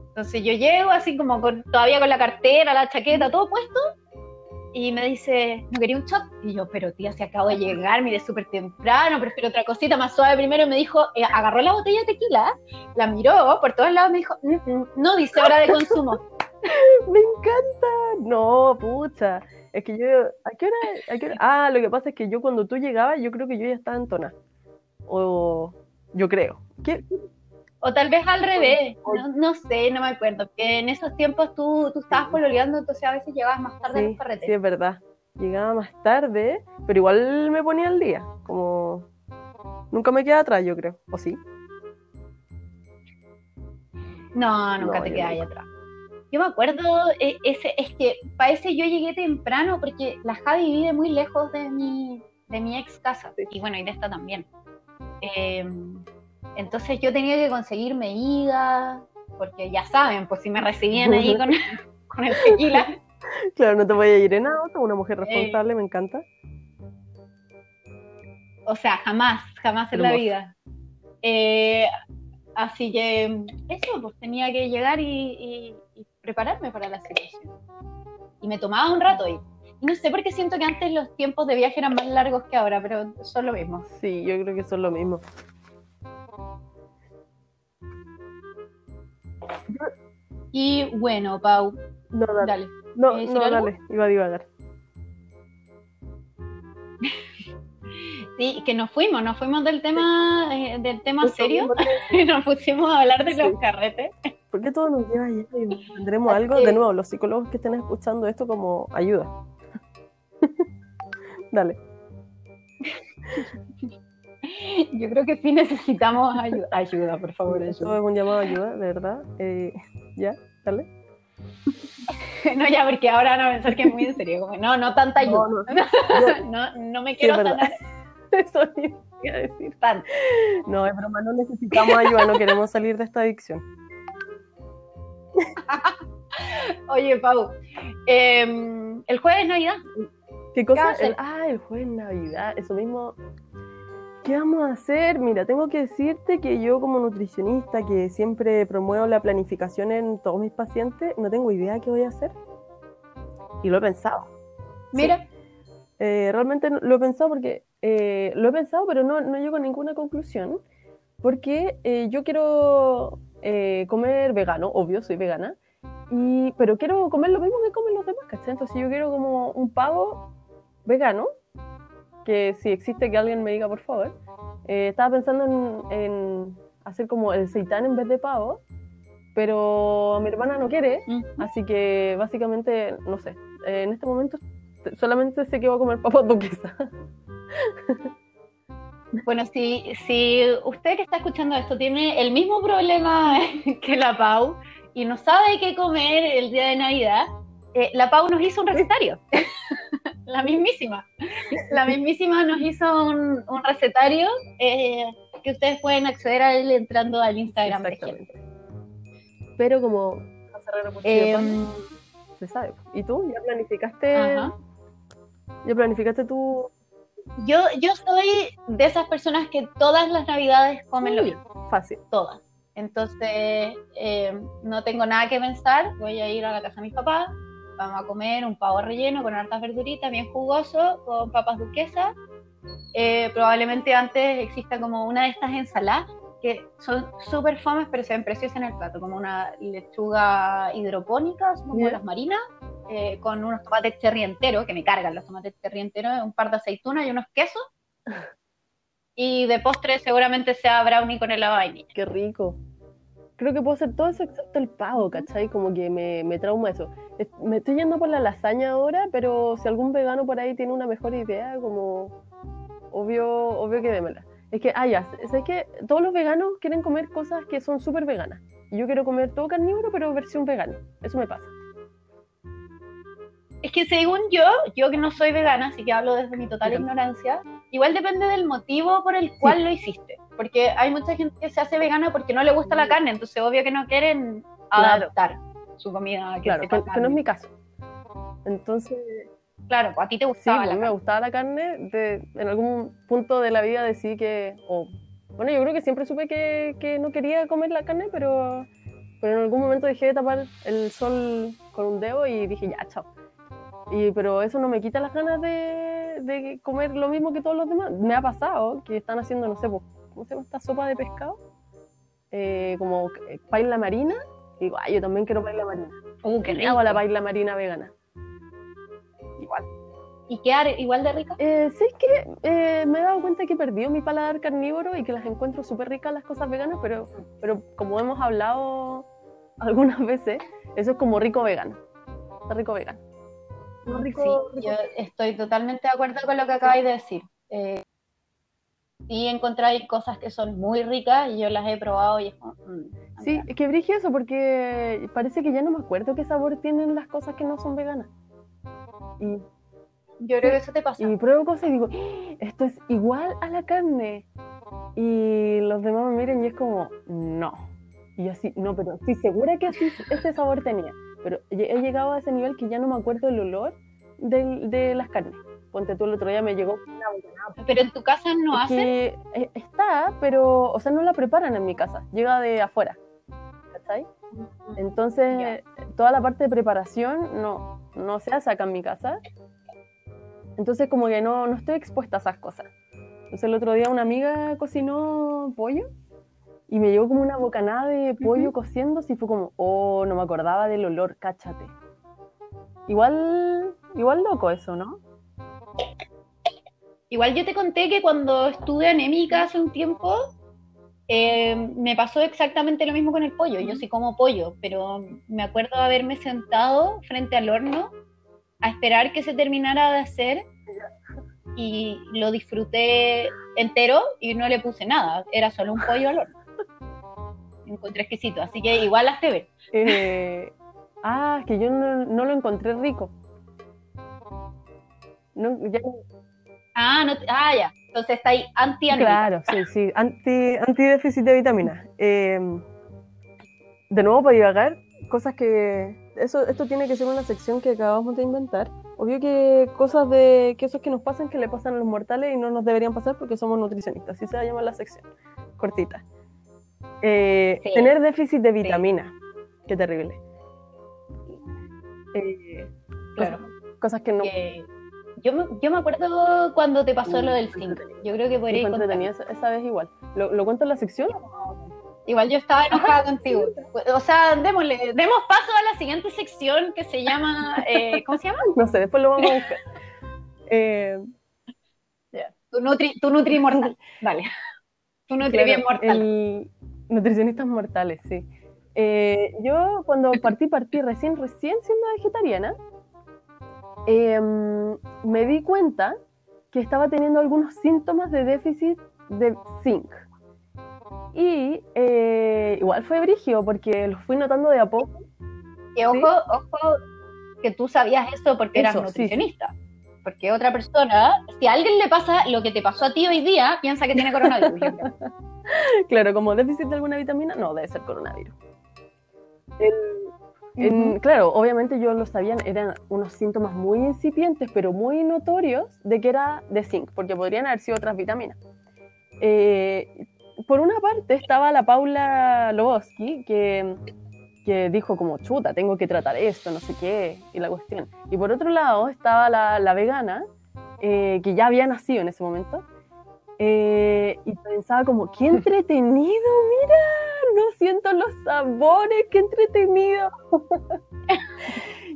Entonces yo llego así como con, todavía con la cartera, la chaqueta, todo puesto. Y me dice, ¿no quería un shot? Y yo, pero tía, se acabo de llegar, mire, súper temprano, prefiero otra cosita más suave primero. Me dijo, eh, agarró la botella de tequila, la miró por todos lados, me dijo, "Mm, mm, no dice hora de consumo. me encanta. No, pucha. Es que yo, ¿a qué hora? a qué hora? Ah, lo que pasa es que yo cuando tú llegabas, yo creo que yo ya estaba en tona. O yo creo. ¿Qué? O tal vez al revés, no, no sé, no me acuerdo. Que en esos tiempos tú, tú estabas pololeando, entonces a veces llegabas más tarde a Sí, los carretes. sí, es verdad. Llegaba más tarde, pero igual me ponía al día. Como nunca me quedaba atrás, yo creo. ¿O sí? No, nunca No, te yo quedas ahí atrás. Yo me acuerdo, eh, ese, es que para ese yo llegué temprano porque la Javi vive muy lejos de mi, de mi ex casa. Y bueno, y de esta también. Eh, entonces yo tenía que conseguirme ida, porque ya saben, pues si me recibían ahí con, con el tequila. Claro, no te voy a ir en auto, una mujer Eh. responsable, me encanta. O sea, jamás, jamás en la vida. Eh, así que eso, pues tenía que llegar y prepararme para la situación. Y me tomaba un rato y, y no sé por qué siento que antes los tiempos de viaje eran más largos que ahora, pero son lo mismo. Sí, yo creo que son lo mismo. Y bueno, Pau, No, dale. dale. No, ¿quieres no, algo? dale, iba a divagar. Sí, que nos fuimos, nos fuimos del tema, eh, del tema Eso serio nos pusimos a hablar de Sí. los carretes. ¿Por qué todo nos lleva allá? y ¿Tendremos algo? que- De nuevo, los psicólogos que estén escuchando esto como ayuda. Dale. Yo creo que sí necesitamos ayuda, ayuda por favor, Esto ayuda. es un llamado a ayuda, de verdad. Eh, ¿Ya? Dale. No, ya, porque ahora van a pensar que es muy en serio. Como, no, no tanta ayuda. No, No, no. Yo- no, me Sí, quiero verdad. sanar Eso iba a decir. tanto. No, es broma, no necesitamos ayuda, no queremos salir de esta adicción. Oye, Pau, em, el jueves es Navidad. ¿Qué cosa? El- ah, el jueves de Navidad, eso mismo. ¿Qué vamos a hacer? Mira, tengo que decirte que yo como nutricionista que siempre promuevo la planificación en todos mis pacientes, no tengo idea qué voy a hacer. Y lo he pensado. Mira, Eh, realmente lo he pensado porque eh, lo he pensado, pero no, no llego a ninguna conclusión. Porque eh, yo quiero eh, comer vegano, obvio, soy vegana. Y, pero quiero comer lo mismo que comen los demás, ¿cachai? Entonces yo quiero como un pavo vegano, que si existe que alguien me diga, por favor. Eh, estaba pensando en, en hacer como el seitán en vez de pavo, pero mi hermana no quiere, Así que básicamente, no sé, eh, en este momento solamente sé que voy a comer papas duquesa. Bueno, si, si usted que está escuchando esto tiene el mismo problema que la Pau y no sabe qué comer el día de Navidad, eh, la Pau nos hizo un recetario. la mismísima. La mismísima nos hizo un, un recetario eh, que ustedes pueden acceder a él entrando al Instagram. Exactamente. Pero como Eh, Pan, se sabe. ¿Y tú? ¿Ya planificaste? Ajá. ¿Ya planificaste tu...? Yo, yo soy de esas personas que todas las navidades comen lo mismo, Fácil. todas. Entonces, eh, no tengo nada que pensar, voy a ir a la casa de mis papás, vamos a comer un pavo relleno con hartas verduritas, bien jugoso, con papas duquesas. Eh, probablemente antes exista como una de estas ensaladas que son súper fomes, pero se ven preciosas en el plato, como una lechuga hidropónica, son como las marinas, eh, con unos tomates cherry enteros, que me cargan los tomates cherry enteros, un par de aceitunas y unos quesos. Y de postre seguramente sea brownie con helado vainilla. Qué rico. Creo que puedo hacer todo eso excepto el pavo, ¿cachai? Como que me, me trauma eso. Es- Me estoy yendo por la lasaña ahora, pero si algún vegano por ahí tiene una mejor idea, como obvio, obvio que démela. Es que, ah, ya, es que todos los veganos quieren comer cosas que son súper veganas. yo quiero comer todo carnívoro, pero versión vegana. Eso me pasa. Es que según yo, yo que no soy vegana, así que hablo desde mi total ignorancia, igual depende del motivo por el cual lo hiciste. Porque hay mucha gente que se hace vegana porque no le gusta la carne, entonces obvio que no quieren adaptar su comida. claro, que, no es mi caso. Entonces... Claro, pues a ti te gustaba sí, la a mí me gustaba la carne. en algún punto de la vida decidí que... bueno, yo creo que siempre supe que, que no quería comer la carne, pero, pero en algún momento dejé de tapar el sol con un dedo y dije, ya, chao y, pero eso no me quita las ganas de, de, comer lo mismo que todos los demás. Me ha pasado que están haciendo, no sé, ¿cómo se llama esta sopa de pescado? Eh, como eh, paila marina. Y digo, ay, yo también quiero paila marina. Uh, qué rico. Hago la paila marina vegana. Igual. ¿Y qué igual de rica? Eh, sí, es que eh, me he dado cuenta que he perdido mi paladar carnívoro y que las encuentro súper ricas las cosas veganas, pero, pero como hemos hablado algunas veces, eso es como rico vegano. Está rico vegano sí, yo estoy totalmente de acuerdo con lo que acabáis de decir. Eh, sí encontráis cosas que son muy ricas y yo las he probado y es como... Mm, sí, es que brige eso porque parece que ya no me acuerdo qué sabor tienen las cosas que no son veganas. Y, yo creo que eso te pasa. Y pruebo cosas y digo, ¡Ah! esto es igual a la carne. Y los demás me miran y es como, no. Y así, no, pero estoy segura que así este sabor tenía. Pero he llegado a ese nivel que ya no me acuerdo el olor de, de las carnes. Ponte tú el otro día me llegó una Pero en tu casa no hacen. Eh, está, pero, o sea, no la preparan en mi casa, llega de afuera. ¿Cachai? Entonces, toda la parte de preparación no, no se hace acá en mi casa. Entonces, como que no, no estoy expuesta a esas cosas. Entonces, el otro día una amiga cocinó pollo y me llegó como una bocanada de pollo cociendo, y fue como, oh, no me acordaba del olor, cáchate. Igual, igual loco eso, ¿no? Igual yo te conté que cuando estuve anémica hace un tiempo, eh, me pasó exactamente lo mismo con el pollo. Yo sí como pollo, pero me acuerdo de haberme sentado frente al horno a esperar que se terminara de hacer y lo disfruté entero y no le puse nada. Era solo un pollo al horno encontré exquisito, así que igual las que eh, ah, que yo no, lo encontré rico. Ah, no, ah, ya. Entonces está ahí anti Claro, sí, sí, anti, anti déficit de vitaminas. Eh, de nuevo, para divagar, cosas que. Eso, esto tiene que ser una sección que acabamos de inventar. Obvio que cosas de que esos que nos pasan que le pasan a los mortales y no nos deberían pasar porque somos nutricionistas. Así se va a llamar la sección. Cortita. Eh, tener déficit de vitamina. Qué terrible. Eh, claro. Cosas, que no. yo, me, yo me acuerdo cuando te pasó lo del zinc. Yo creo que podría contar. Esa, esa vez igual. ¿Lo, ¿Lo, cuento en la sección? Igual yo estaba enojada contigo. O sea, démosle, demos paso a la siguiente sección que se llama. Eh, ¿Cómo se llama? No sé, después lo vamos a buscar. Eh, tu, nutri, tu nutri mortal. Vale. Tu nutri bien mortal. El, Nutricionistas mortales, sí. Eh, yo cuando partí, partí recién, recién siendo vegetariana, em, me di cuenta que estaba teniendo algunos síntomas de déficit de zinc. Y eh, igual fue brigio porque lo fui notando de a poco. Y ojo, ojo, que tú sabías esto porque eras nutricionista. Porque otra persona, si a alguien le pasa lo que te pasó a ti hoy día, piensa que tiene coronavirus. claro, como déficit de alguna vitamina, no, debe ser coronavirus. Claro, obviamente yo lo sabía, eran unos síntomas muy incipientes, pero muy notorios de que era de zinc, porque podrían haber sido otras vitaminas. Eh, por una parte estaba la Paula Loboski, que que dijo como, chuta, tengo que tratar esto, no sé qué, y la cuestión. Y por otro lado estaba la, la vegana, eh, que ya había nacido en ese momento, eh, y pensaba como, qué entretenido, mira, no siento los sabores, qué entretenido.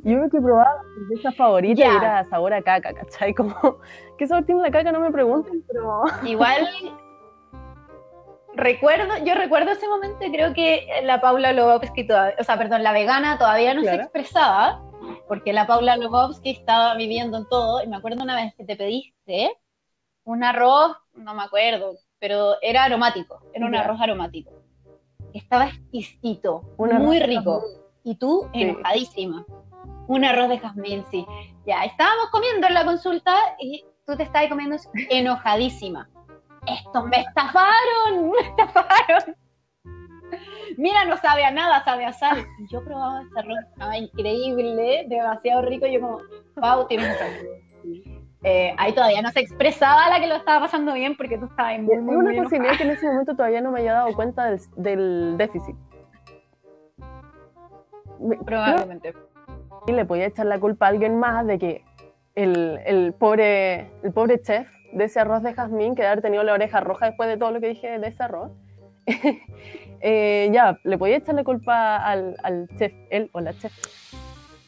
y yo que probaba esa favorita era sabor a caca, ¿cachai? Como, ¿qué sabor tiene la caca? No me pregunten, pero... Igual recuerdo, yo recuerdo ese momento creo que la Paula Lobowski, o sea, perdón, la vegana todavía no se expresaba, porque la Paula Lobowski estaba viviendo en todo, y me acuerdo una vez que te pediste un arroz, no me acuerdo, pero era aromático, era un arroz aromático. estaba exquisito, Un muy rico. Y tú, Sí. enojadísima. Un arroz de jazmín, sí. Ya, estábamos comiendo en la consulta y tú te estabas comiendo enojadísima. Estos me estafaron, me estafaron. Mira, no sabe a nada, sabe a sal. Y yo probaba ese arroz, estaba increíble, demasiado rico. Y yo como, wow, tienes razón. Eh, ahí todavía no se expresaba la que lo estaba pasando bien porque tú estabas muy, muy, una muy posibilidad que en ese momento todavía no me haya dado cuenta del, del déficit. Me- Probablemente. y le podía echar la culpa a alguien más de que el, el pobre, el pobre chef de ese arroz de jazmín, que de haber tenido la oreja roja después de todo lo que dije de ese arroz, eh, ya, le podía echar la culpa al, al chef, él o la chef.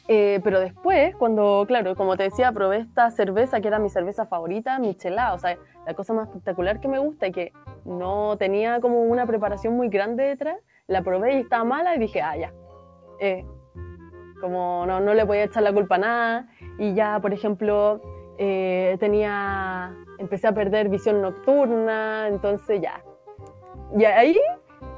Eh, pero después, cuando, claro, como te decía, probé esta cerveza que era mi cerveza favorita, Michelada, o sea, la cosa más espectacular que me gusta y que no tenía como una preparación muy grande detrás, la probé y estaba mala y dije, ah, ya, eh, como no, no le podía echar la culpa a nada y ya, por ejemplo, eh, tenía, empecé a perder visión nocturna, entonces ya. Y ahí,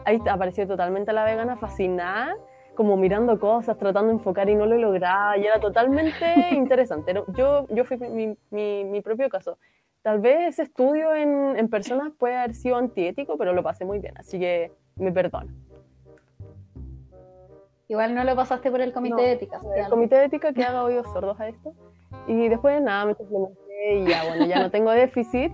ahí apareció totalmente la vegana fascinada, como mirando cosas, tratando de enfocar y no lo lograba, y era totalmente interesante. Yo, yo fui mi, mi, mi propio caso. Tal vez ese estudio en, en personas puede haber sido antiético, pero lo pasé muy bien, así que me perdono. Igual no lo pasaste por el comité No, de ética. el comité de ética que haga oídos sordos a esto. Y después nada, me suplementé y ya, bueno, ya no tengo déficit.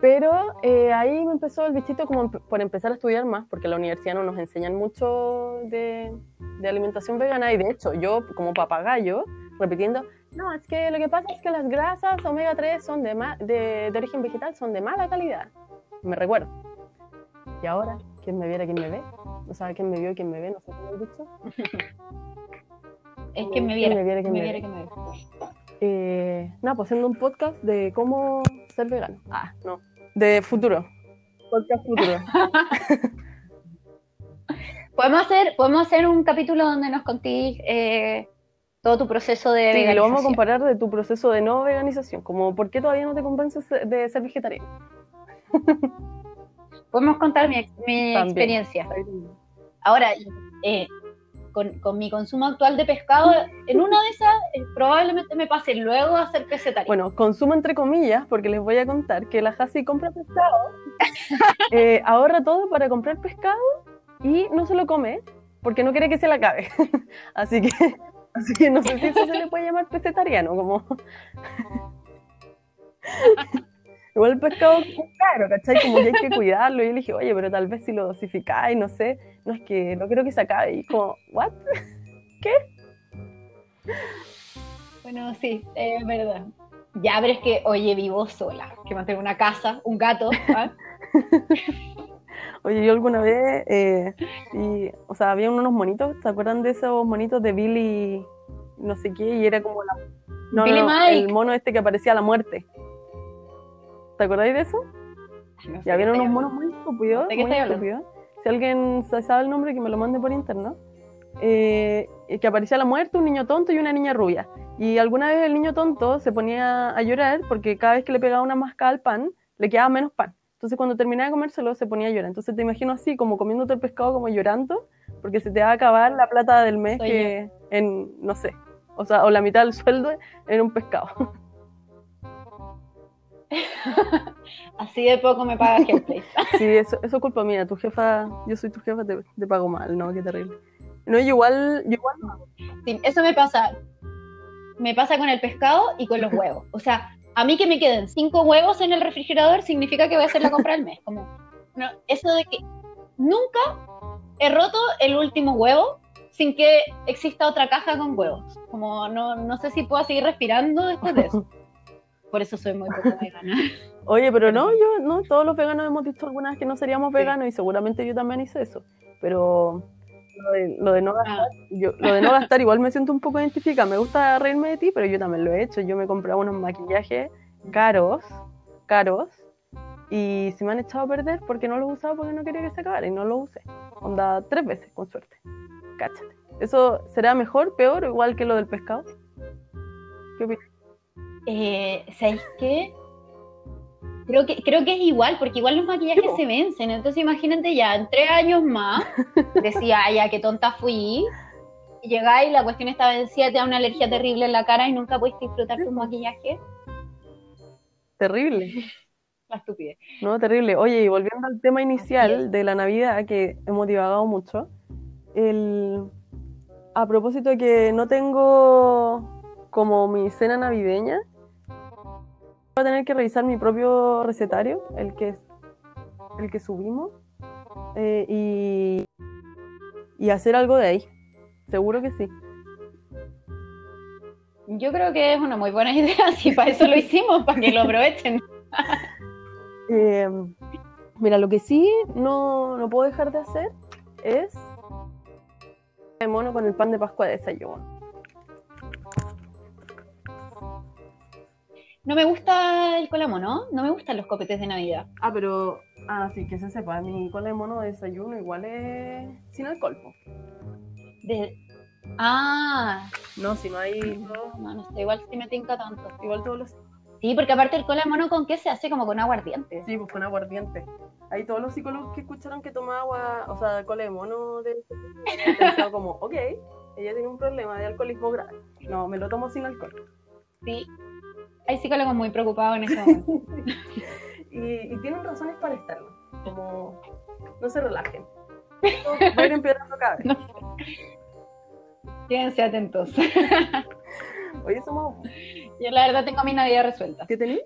Pero eh, ahí me empezó el bichito como por empezar a estudiar más, porque en la universidad no nos enseñan mucho de, de alimentación vegana. Y de hecho, yo como papagayo, repitiendo, no, es que lo que pasa es que las grasas omega 3 son de, de, de origen vegetal son de mala calidad. Me recuerdo. Y ahora, ¿quién me viera, quién me ve? No sabe quién me vio quién me ve, no sé cómo he dicho. Es que me ¿Quién viera. me viera, me que me viera. Eh, nada, pues haciendo un podcast de cómo ser vegano. Ah, no. De futuro. Podcast futuro. Podemos hacer, podemos hacer un capítulo donde nos contís eh, todo tu proceso de Sí, lo vamos a veganización. comparar de tu proceso de no veganización. Como, ¿por qué todavía no te convences de ser vegetariano? Podemos contar mi, mi experiencia. Ahora, eh, con, con mi consumo actual de pescado, en una de esas eh, probablemente me pase luego a ser pescetaria. Bueno, consumo entre comillas, porque les voy a contar que la Hasi compra pescado, eh, ahorra todo para comprar pescado y no se lo come porque no quiere que se le acabe. así que, así que no sé si eso se le puede llamar pescetariano, como. Igual el pescado es caro, ¿cachai? Como que hay que cuidarlo. Y yo le dije, oye, pero tal vez si lo dosificáis, no sé. No es que no quiero que se acabe. Y como, ¿what? Bueno, sí, es verdad. Ya, pero es que, oye, vivo sola, que mantengo una casa, un gato. ¿ah? Oye, yo alguna vez, eh, y, o sea, había unos monitos, ¿se acuerdan de esos monitos de Billy, no sé qué? Y era como la... No, Billy no, Mike. el mono este que aparecía a la muerte. ¿Te acordáis de eso? No sé Ya qué unos monos muy estúpidos, ¿De qué muy estúpidos. Si alguien sa- sabe el nombre, que me lo mande por internet. Eh, que aparecía la muerte, un niño tonto y una niña rubia. Y alguna vez el niño tonto se ponía a llorar porque cada vez que le pegaba una mascada al pan, le quedaba menos pan. Entonces cuando terminaba de comérselo se ponía a llorar. Entonces te imagino así, como comiéndote el pescado, como llorando, porque se te va a acabar la plata del mes Soy que en, no sé, o sea, o la mitad del sueldo en un pescado. Así de poco me paga Hellplay. Sí, eso, eso es culpa mía. Tu jefa, yo soy tu jefa, te, te pago mal, ¿no? Qué terrible. No, yo igual, yo igual no. Sí, eso me pasa. Me pasa con el pescado y con los huevos. O sea, a mí que me queden cinco huevos en el refrigerador significa que voy a hacer la compra del mes. Como, no, eso de que nunca he roto el último huevo sin que exista otra caja con huevos. Como no, no sé si puedo seguir respirando después de eso. Por eso soy muy poco vegana. Oye, pero no, yo, no, todos los veganos hemos dicho alguna vez que no seríamos Sí. veganos y seguramente yo también hice eso. Pero lo de, lo de no gastar, Ah, yo, lo de no gastar igual me siento un poco identificada. Me gusta reírme de ti, pero yo también lo he hecho. Yo me compré unos maquillajes caros, caros, y se me han echado a perder porque no los usaba porque no quería que se acabara y no los usé. Onda tres veces, con suerte. Cáchate. ¿Eso será mejor, peor o igual que lo del pescado? ¿Qué opinas? Eh, ¿Sabéis qué? Creo que, creo que es igual, porque igual los maquillajes se vencen. Entonces imagínate ya, en tres años más, decía, ay, ya, qué tonta fui. Llegáis y la cuestión está vencida, te da una alergia terrible en la cara y nunca puedes disfrutar tu maquillaje. Terrible. La estupidez. No, terrible. Oye, y volviendo al tema inicial de la Navidad, que hemos divagado mucho, el... a propósito de que no tengo como mi cena navideña, a tener que revisar mi propio recetario, el que, el que subimos, eh, y, y hacer algo de ahí. Seguro que sí. Yo creo que es una muy buena idea, si para eso lo hicimos, para que lo aprovechen. Eh, mira, lo que sí no, no puedo dejar de hacer es mono con el pan de Pascua de desayuno. No me gusta el colamo, ¿no? No me gustan los copetes de Navidad. Ah, pero. Ah, sí, que se sepa. Mi cola de mono de desayuno igual es sin alcohol. po. De... Ah, No, si no hay. no, no sé, igual si me tinca tanto. Igual todos los. Sí, porque aparte el cola mono con qué se hace como con aguardiente. Sí, pues con aguardiente. Ahí todos los psicólogos que escucharon que tomaba agua, o sea, cola de mono de. han pensado como, ok, ella tiene un problema de alcoholismo grave. No, me lo tomo sin alcohol. Sí. Hay psicólogos muy preocupados en ese momento. Y, y tienen razones para estarlo. Como, no se relajen. Esto Va a ir empeorando cada vez. Quédense atentos. Oye, somos. Yo la verdad tengo mi Navidad resuelta. ¿Qué tenéis?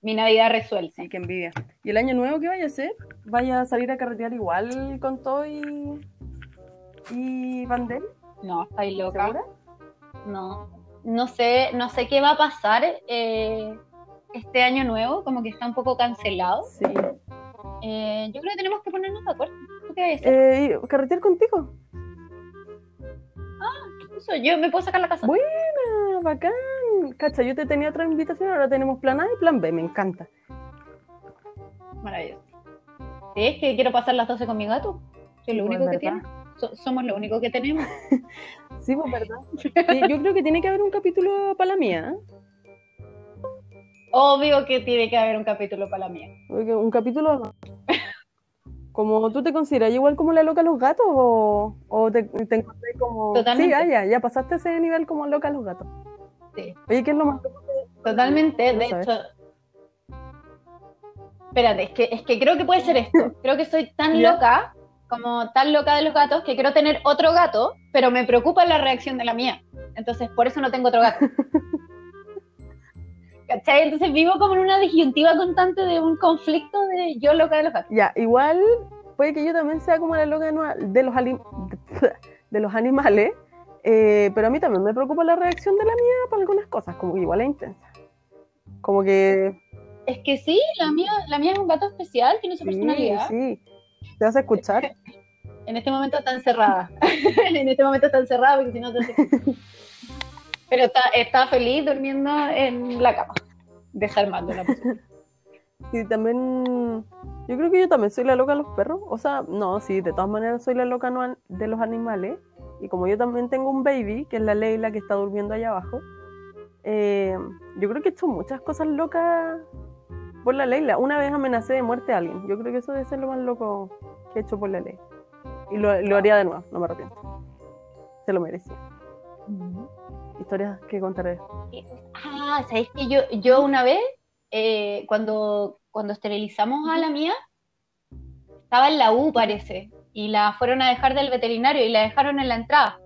Mi Navidad resuelta. Sí, qué envidia. ¿Y el año nuevo qué vaya a hacer? ¿Vaya a salir a carretear igual con todo y. y Vandel? No, estáis loca. ¿Segura? No. No sé, no sé qué va a pasar eh, este año nuevo, como que está un poco cancelado. Sí. Eh, yo creo que tenemos que ponernos de acuerdo. ¿Tú qué vas a? Eh, ¿y ¿Carretear contigo? Eso, yo me puedo sacar la casa. Bueno. Ah, bacán. Cacha, yo te tenía otra invitación, ahora tenemos plan A y plan B, me encanta. Maravilloso. Sí, es que quiero pasar las 12 con mi gato. Soy lo Pues, único que tiene. So- somos lo único que tenemos. Sí, pues verdad. Yo creo que tiene que haber un capítulo para la mía. ¿eh? Obvio que tiene que haber un capítulo para la mía. Un capítulo. Como tú te consideras igual como la loca a los gatos o, o te, te encontré como. Totalmente. Sí, ah, ya, ya pasaste ese nivel como loca a los gatos. Sí. Oye, ¿qué es lo más Totalmente, No de sabes. hecho. Espérate, es que, es que creo que puede ser esto. Creo que soy tan Ya. loca, como tan loca de los gatos, que quiero tener otro gato, pero me preocupa la reacción de la mía. Entonces, por eso no tengo otro gato. ¿Cachai? Entonces vivo como en una disyuntiva constante de un conflicto de yo loca de los gatos. Ya, igual puede que yo también sea como la loca de los, ali- de los animales, eh, pero a mí también me preocupa la reacción de la mía para algunas cosas, como que igual es intensa. Como que Es que sí, la mía, la mía es un gato especial, tiene su sí, personalidad. sí. ¿Te vas a escuchar? En este momento está encerrada. en este momento está encerrada porque si no te Pero está, está feliz durmiendo en la cama, desarmando la persona. Sí, también. Yo creo que yo también soy la loca de los perros. O sea, no, sí, de todas maneras soy la loca no de los animales. Y como yo también tengo un baby, que es la Leila que está durmiendo allá abajo, eh, yo creo que he hecho muchas cosas locas por la Leila. Una vez amenacé de muerte a alguien. Yo creo que eso debe ser lo más loco hecho por la ley. Y lo, lo haría de nuevo, no me arrepiento. Se lo merecía. Historias que contaré. Ah, ¿sabéis que yo, yo una vez, eh, cuando, cuando esterilizamos a la mía, estaba en la U, parece, y la fueron a dejar del veterinario y la dejaron en la entrada,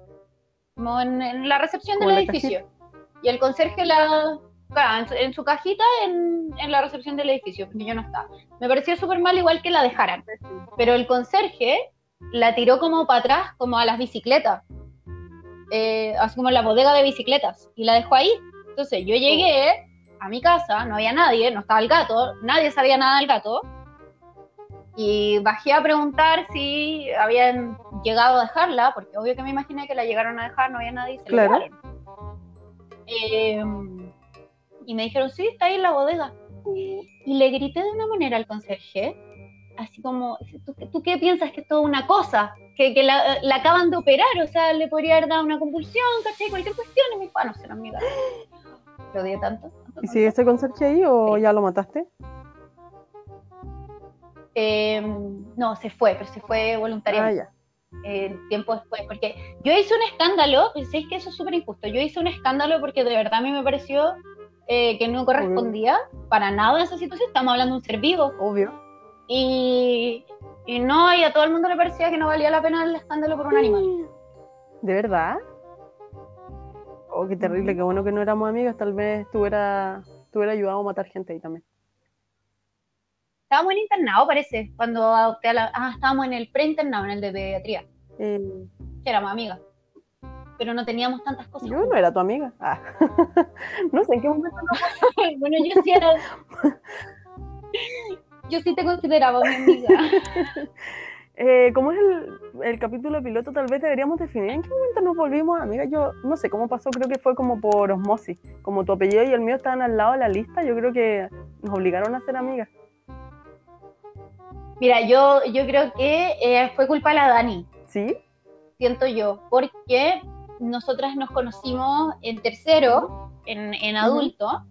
como en, en la recepción del Como edificio. Y el conserje la. En, su, en su cajita en, en la recepción del edificio, porque yo no estaba. Me pareció súper mal, igual que la dejaran. Pero el conserje la tiró como para atrás, como a las bicicletas. Eh, así como en la bodega de bicicletas. Y la dejó ahí. Entonces yo llegué a mi casa, no había nadie, no estaba el gato, nadie sabía nada del gato. Y bajé a preguntar si habían llegado a dejarla, porque obvio que me imaginé que la llegaron a dejar, no había nadie se la Claro. Eh, y me dijeron, sí, está ahí en la bodega. Y le grité de una manera al conserje, así como, ¿tú, tú qué piensas que es toda una cosa? Que, que la, la acaban de operar, o sea, le podría haber dado una convulsión, ¿cachai? Cualquier cuestión. Y me dijo, ah, no será mi. Lo odié tanto. ¿Y sigue ese con Sergio ahí o ya lo mataste? Eh, no, se fue, pero se fue voluntariamente. Ah, ya. eh, tiempo después, porque yo hice un escándalo, penséis que eso es súper injusto, yo hice un escándalo porque de verdad a mí me pareció eh, que no correspondía para nada a esa situación, estamos hablando de un ser vivo, Obvio. y, y no, y a todo el mundo le parecía que no valía la pena el escándalo por un animal. ¿De verdad? Oh, qué terrible, qué bueno que no éramos amigas, tal vez tú hubiera, tú hubiera ayudado a matar gente ahí también. Estábamos en internado, parece, cuando adopté a la... Ah, estábamos en el pre-internado, en el de pediatría, Eh, que éramos amigas, pero no teníamos tantas cosas. yo no era tu amiga. Ah. no sé en qué momento. bueno, yo sí era... Yo sí te consideraba mi amiga. Eh, como es el, el capítulo piloto, tal vez deberíamos definir en qué momento nos volvimos amigas. Yo no sé cómo pasó, creo que fue como por osmosis. Como tu apellido y el mío estaban al lado de la lista, yo creo que nos obligaron a ser amigas. Mira, yo, yo creo que eh, fue culpa de la Dani, ¿Sí? siento yo, porque nosotras nos conocimos en tercero, en, en adulto,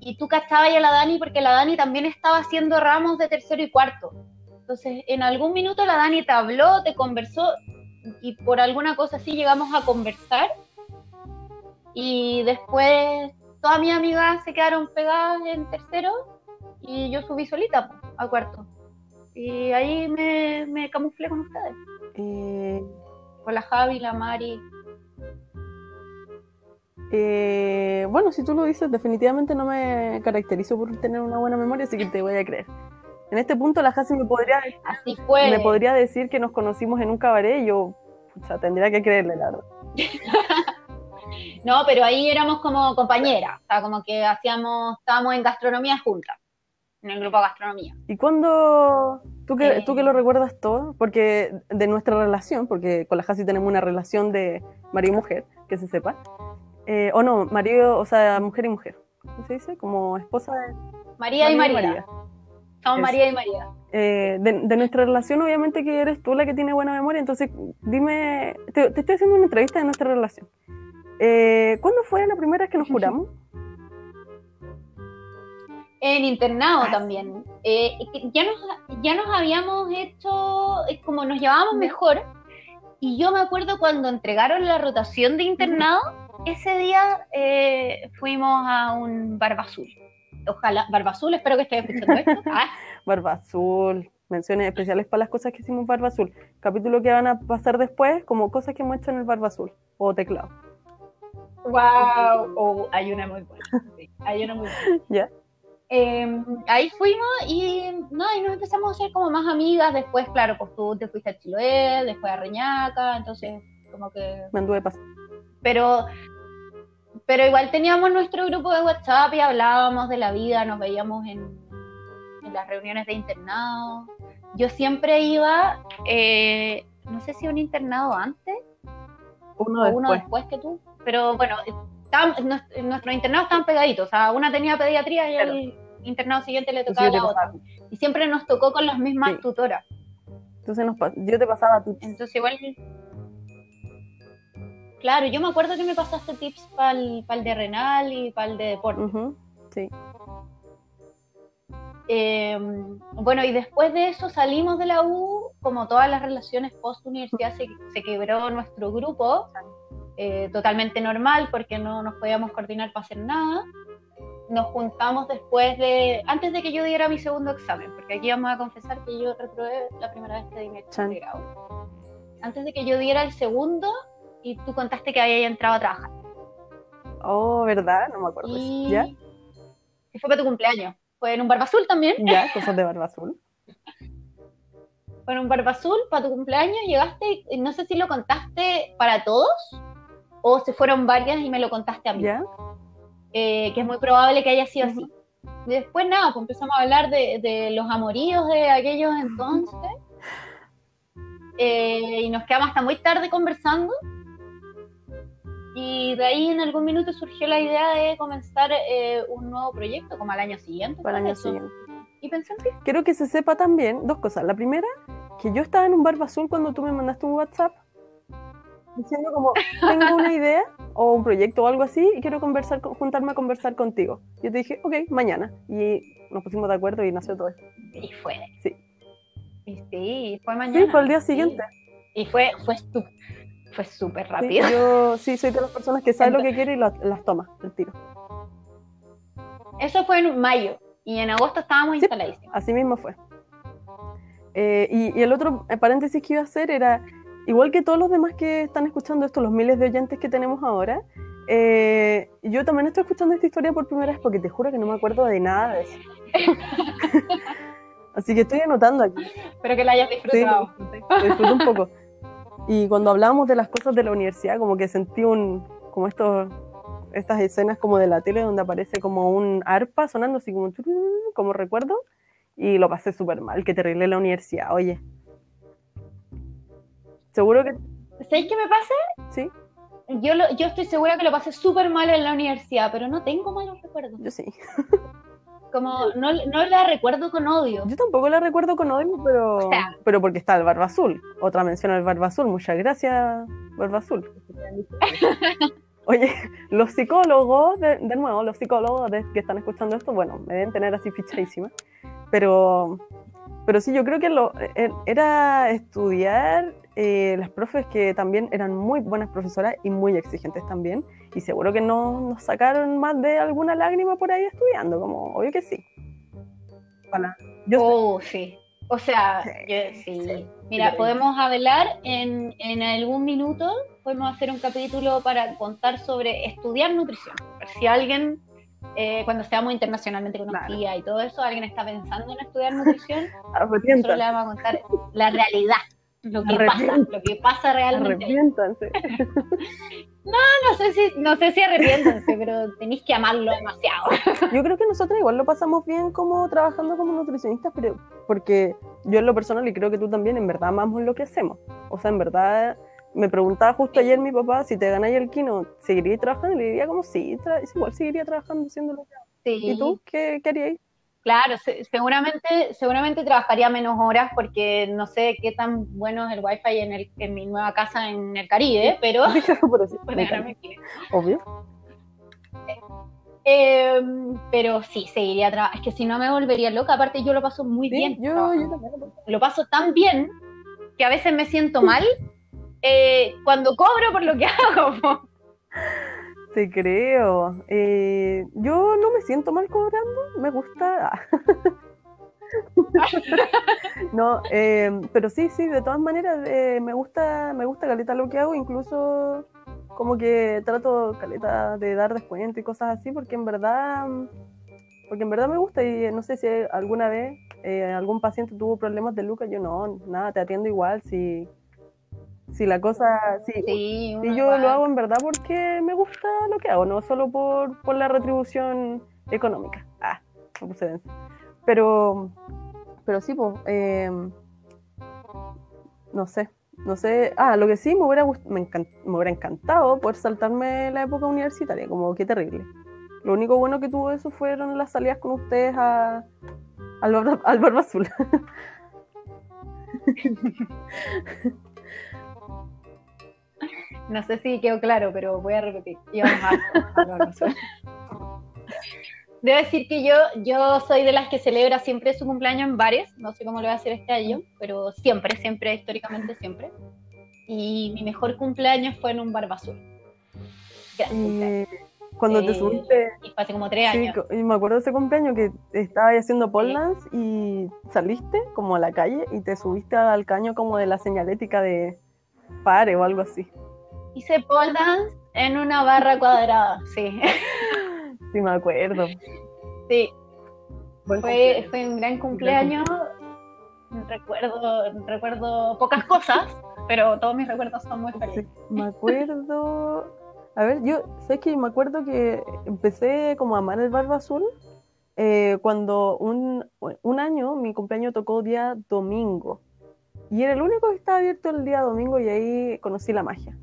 y tú cachabas a la Dani porque la Dani también estaba haciendo ramos de tercero y cuarto. Entonces, en algún minuto la Dani te habló, te conversó, y por alguna cosa así llegamos a conversar, y después todas mis amigas se quedaron pegadas en tercero, y yo subí solita a cuarto. Y ahí me, me camuflé con ustedes. Eh, Con la Javi, la Mari. eh, bueno, si tú lo dices, definitivamente no me caracterizo por tener una buena memoria, así que te voy a creer. En este punto, la Hasi me podría, Así fue. me podría decir que nos conocimos en un cabaret y yo pucha, tendría que creerle, la verdad. No, pero ahí éramos como compañeras. O sea, como que hacíamos, estábamos en gastronomía juntas. En el grupo de gastronomía. ¿Y cuándo, tú que, Eh. tú que lo recuerdas todo, porque de nuestra relación, porque con la Hasi tenemos una relación de marido y mujer, que se sepa, eh, o no, marido, o sea, mujer y mujer, ¿cómo se dice? Como esposa de María y María. Somos Eso. María y María. Eh, de, de nuestra relación, obviamente que eres tú la que tiene buena memoria, entonces dime, te, te estoy haciendo una entrevista de nuestra relación. Eh, ¿Cuándo fue la primera vez que nos juramos? En internado Ah, también. Eh, ya, nos, ya nos habíamos hecho, es como nos llevábamos mejor. Y yo me acuerdo cuando entregaron la rotación de internado, ese día eh, fuimos a un Barba Azul. Ojalá, Barba Azul, espero que estés escuchando esto. Ah, Barba Azul, menciones especiales para las cosas que hicimos en Barba Azul. Capítulo que van a pasar después, como cosas que hemos hecho en el Barba Azul, o teclado. wow, oh, hay una muy buena. sí, hay una muy buena. Ya. Eh, ahí fuimos y, no, y nos empezamos a hacer como más amigas. Después, claro, pues tú te fuiste a Chiloé, después a Reñaca, entonces como que Me anduve pasando. pero pero igual teníamos nuestro grupo de WhatsApp y hablábamos de la vida, nos veíamos en, en las reuniones de internado. Yo siempre iba, eh, no sé si un internado antes Uno o después. uno después que tú, pero bueno, estaban- nues- nuestros internados estaban pegaditos, o sea, una tenía pediatría y el internado siguiente le tocaba a la otra. pasaba- Y siempre nos tocó con las mismas Sí. tutoras. Entonces nos yo te pasaba tips. Entonces igual... Claro, yo me acuerdo que me pasaste tips para el, de renal y para el de deporte. Sí. Eh, bueno, y después de eso salimos de la U, como todas las relaciones post-universidad, se, se quebró nuestro grupo, eh, totalmente normal porque no nos podíamos coordinar para hacer nada. Nos juntamos después de, antes de que yo diera mi segundo examen, porque aquí vamos a confesar que yo reprobé la primera vez que di mi examen de grado. Antes de que yo diera el segundo, y tú contaste que había entrado a trabajar. Oh, ¿verdad? No me acuerdo. eso. Y, ¿Ya? y fue para tu cumpleaños. Fue en un barba azul también. Ya, cosas de Barba Azul. Fue en un barba azul para tu cumpleaños. Llegaste, y no sé si lo contaste para todos o se fueron varias y me lo contaste a mí. ¿Ya? Eh, que es muy probable que haya sido Ujú. así. Y después nada, pues empezamos a hablar de, de los amoríos de aquellos entonces. Eh, y nos quedamos hasta muy tarde conversando. Y de ahí en algún minuto surgió la idea de comenzar eh, un nuevo proyecto, como al año siguiente. Para el año eso. siguiente. Y pensé. Quiero que se sepa también dos cosas. La primera, que yo estaba en un Barba Azul cuando tú me mandaste un WhatsApp diciendo como, tengo una idea o un proyecto o algo así y quiero conversar, juntarme a conversar contigo. Yo te dije, ok, mañana. Y nos pusimos de acuerdo y nació todo esto. Y fue. Sí. Y sí, fue mañana. Sí, fue el día siguiente. Y fue, fue fue súper rápido. yo sí soy de las personas que sabe lo que quiere y las, toma, el tiro. Eso fue en mayo y en agosto estábamos instaladísimos. Así mismo fue. Eh, y, el otro paréntesis que iba a hacer era, igual que todos los demás que están escuchando esto, los miles de oyentes que tenemos ahora, eh, yo también estoy escuchando esta historia por primera vez porque te juro que no me acuerdo de nada de eso. Así que estoy anotando aquí. Espero que la hayas disfrutado. Sí, disfruté un poco. Y cuando hablábamos de las cosas de la universidad, como que sentí un, como estos, estas escenas como de la tele donde aparece como un arpa sonando así como, como recuerdo, y lo pasé súper mal, qué terrible la universidad, oye. Seguro que... ¿Sabes qué me pasa? Sí. Yo, yo estoy segura que lo pasé súper mal en la universidad, pero no tengo malos recuerdos. Yo sí. Como no, no la recuerdo con odio. Yo tampoco la recuerdo con odio, pero, pero porque está el Barba Azul. Otra mención al Barba Azul. Muchas gracias, Barba Azul. Oye, los psicólogos, de, nuevo, los psicólogos que están escuchando esto, bueno, me deben tener así fichadísima. Pero, pero sí, yo creo que lo, e, era estudiar eh, las profes que también eran muy buenas profesoras y muy exigentes también. Y seguro que no nos sacaron más de alguna lágrima por ahí estudiando, como obvio que sí. Yo oh, sí. O sea, sí. Mira, podemos hablar en, en, algún minuto, podemos hacer un capítulo para contar sobre estudiar nutrición. Si alguien, eh, cuando seamos internacionalmente conocida y todo eso, alguien está pensando en estudiar nutrición, nosotros le vamos a contar la realidad lo que pasa, lo que pasa realmente. Arrepiéntanse. no, no sé si, no sé si arrepiéntanse, pero tenéis que amarlo demasiado. Yo creo que nosotros igual lo pasamos bien como trabajando como nutricionistas, pero porque yo en lo personal y creo que tú también, en verdad amamos lo que hacemos. O sea, en verdad me preguntaba justo ayer mi papá si te ganáis el kino, ¿seguirías trabajando? Y le diría como sí, igual seguiría trabajando haciendo lo que hago. ¿Y tú qué, qué harías? Claro, seguramente, seguramente trabajaría menos horas porque no sé qué tan bueno es el wifi en, el, en mi nueva casa en el Caribe, pero Obvio. Eh, pero sí, seguiría trabajando. Es que si no me volvería loca. Aparte, yo lo paso muy bien. Yo, yo también lo paso tan bien que a veces me siento mal eh, cuando cobro por lo que hago. Te creo. Eh, yo no me siento mal cobrando, me gusta. no, eh, pero sí, sí, de todas maneras eh, me gusta, me gusta caleta lo que hago, incluso como que trato caleta de dar descuento y cosas así, porque en verdad, porque en verdad me gusta y no sé si alguna vez algún paciente tuvo problemas de Lucas, yo no, nada, te atiendo igual, si si la cosa, sí, sí, yo lo hago en verdad porque me gusta lo que hago, no solo por, por la retribución económica. Ah, no puse Pero, pero sí, pues, no sé, no sé. Ah, lo que sí me hubiera, me, me, hubiera encantado poder saltarme la época universitaria, como qué terrible. Lo único bueno que tuvo eso fueron las salidas con ustedes a, al, al Barba Azul. No sé si quedó claro, pero voy a repetir. Debo decir que yo, yo soy de las que celebra siempre su cumpleaños en bares. No sé cómo lo voy a hacer este año, pero siempre, siempre, históricamente, siempre. Y mi mejor cumpleaños fue en un bar azul. cuando te subiste. Y fue hace como tres años. Y me acuerdo de ese cumpleaños que estabas haciendo pole dance y saliste como a la calle y te subiste al caño como de la señalética de pare o algo así. Hice pole dance en una barra cuadrada, sí. Sí, me acuerdo. Sí. fue, fue un gran cumpleaños. Recuerdo, recuerdo pocas cosas, pero todos mis recuerdos son muy felices. me acuerdo. A ver, yo sé que me acuerdo que empecé como a amar el barba azul eh, cuando un, un año mi cumpleaños tocó día domingo. Y era el único que estaba abierto el día domingo y ahí conocí la magia.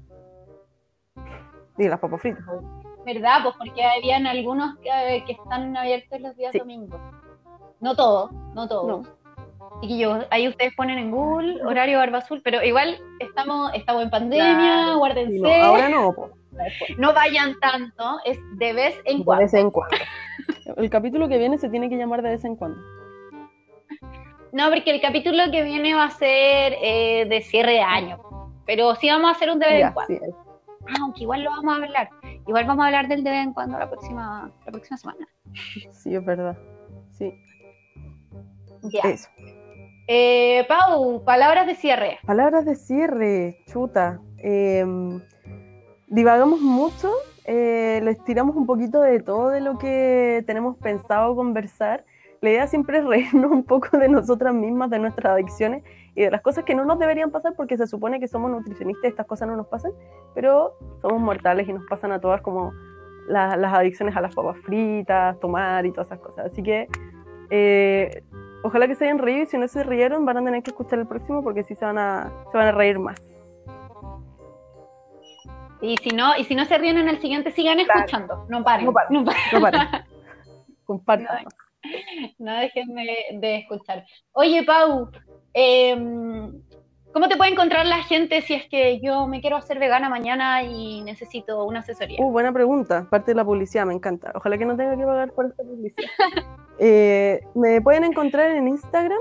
Y las papas fritas. ¿Verdad? Pues porque habían algunos que, están abiertos los días domingos. No todos, no todos. Y yo, ahí ustedes ponen en Google horario barba azul, pero igual estamos, estamos en pandemia, guárdense. ahora no, No vayan tanto, es de vez en De cuando. vez en cuando. El capítulo que viene se tiene que llamar de vez en cuando. No, porque el capítulo que viene va a ser eh, de cierre de año. Pero sí vamos a hacer un de vez Ya, en cuando. sí, aunque igual lo vamos a hablar. Igual vamos a hablar del de vez en cuando la próxima, la próxima semana. sí, es verdad. Sí, Ya. eso. Eh, Pau, palabras de cierre. Palabras de cierre, chuta. Eh, divagamos mucho, eh, les tiramos un poquito de todo de lo que tenemos pensado conversar. La idea siempre es reírnos un poco de nosotras mismas, de nuestras adicciones y de las cosas que no nos deberían pasar porque se supone que somos nutricionistas y estas cosas no nos pasan, pero somos mortales y nos pasan a todas como la- las adicciones a las papas fritas, tomar y todas esas cosas. Así que eh, ojalá que se hayan reído y si no se rieron van a tener que escuchar el próximo porque sí se van a, se van a reír más. Y si no, y si no se ríen en el siguiente, sigan escuchando. No paren. No paren. No paren. No paren. Compartan. No dejen de, escuchar. Oye, Pau, eh, ¿cómo te puede encontrar la gente si es que yo me quiero hacer vegana mañana y necesito una asesoría? Uh, buena pregunta. Parte de la publicidad, me encanta. Ojalá que no tenga que pagar por esta publicidad. Eh, me pueden encontrar en Instagram,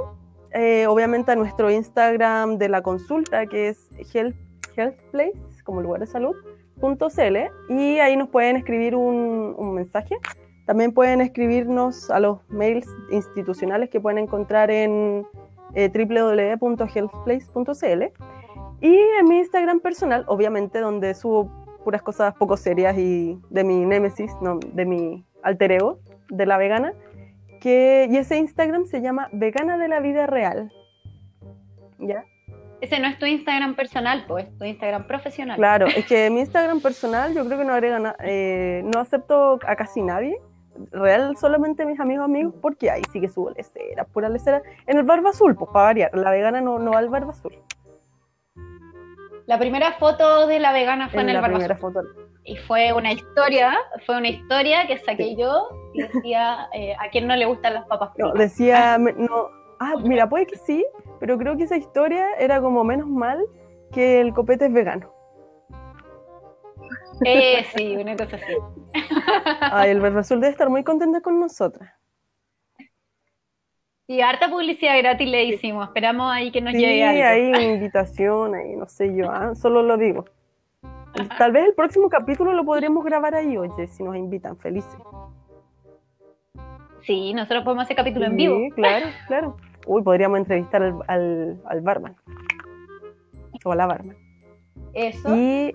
eh, obviamente a nuestro Instagram de la consulta, que es health, como lugar de salud, .cl, y ahí nos pueden escribir un mensaje. También pueden escribirnos a los mails institucionales que pueden encontrar en eh, www.healthplace.cl y en mi Instagram personal, obviamente, donde subo puras cosas poco serias y de mi némesis, no, de mi alter ego, de la vegana, que, y ese Instagram se llama Vegana de la Vida Real. ¿Ya? Ese no es tu Instagram personal, pues, tu Instagram profesional. Claro, es que mi Instagram personal yo creo que no agrega nada, eh, no acepto a casi nadie, real solamente mis amigos amigos, porque ahí sí que subo lecera, pura lecera, en el barba azul, pues para variar, la vegana no, no va al barba azul, La primera foto de la vegana fue en, en el Barbazón. foto. Y fue una historia, fue una historia que saqué yo y decía eh, a quién no le gustan las papas No, fritas. decía, me- no, ah, mira, puede que sí, pero creo que esa historia era como menos mal que el copete es vegano. Eh, sí, una cosa así. Ay, el barba azul debe estar muy contenta con nosotras. Y harta publicidad gratis le hicimos. Esperamos ahí que nos Sí, llegue algo. hay invitación, ahí no sé yo, ah, solo lo digo. Tal vez el próximo capítulo lo podríamos grabar ahí, oye, si nos invitan, felices. Sí, nosotros podemos hacer capítulo en Sí, vivo. claro, claro. Uy, podríamos entrevistar al, al, al barman. O a la barman. Eso. Y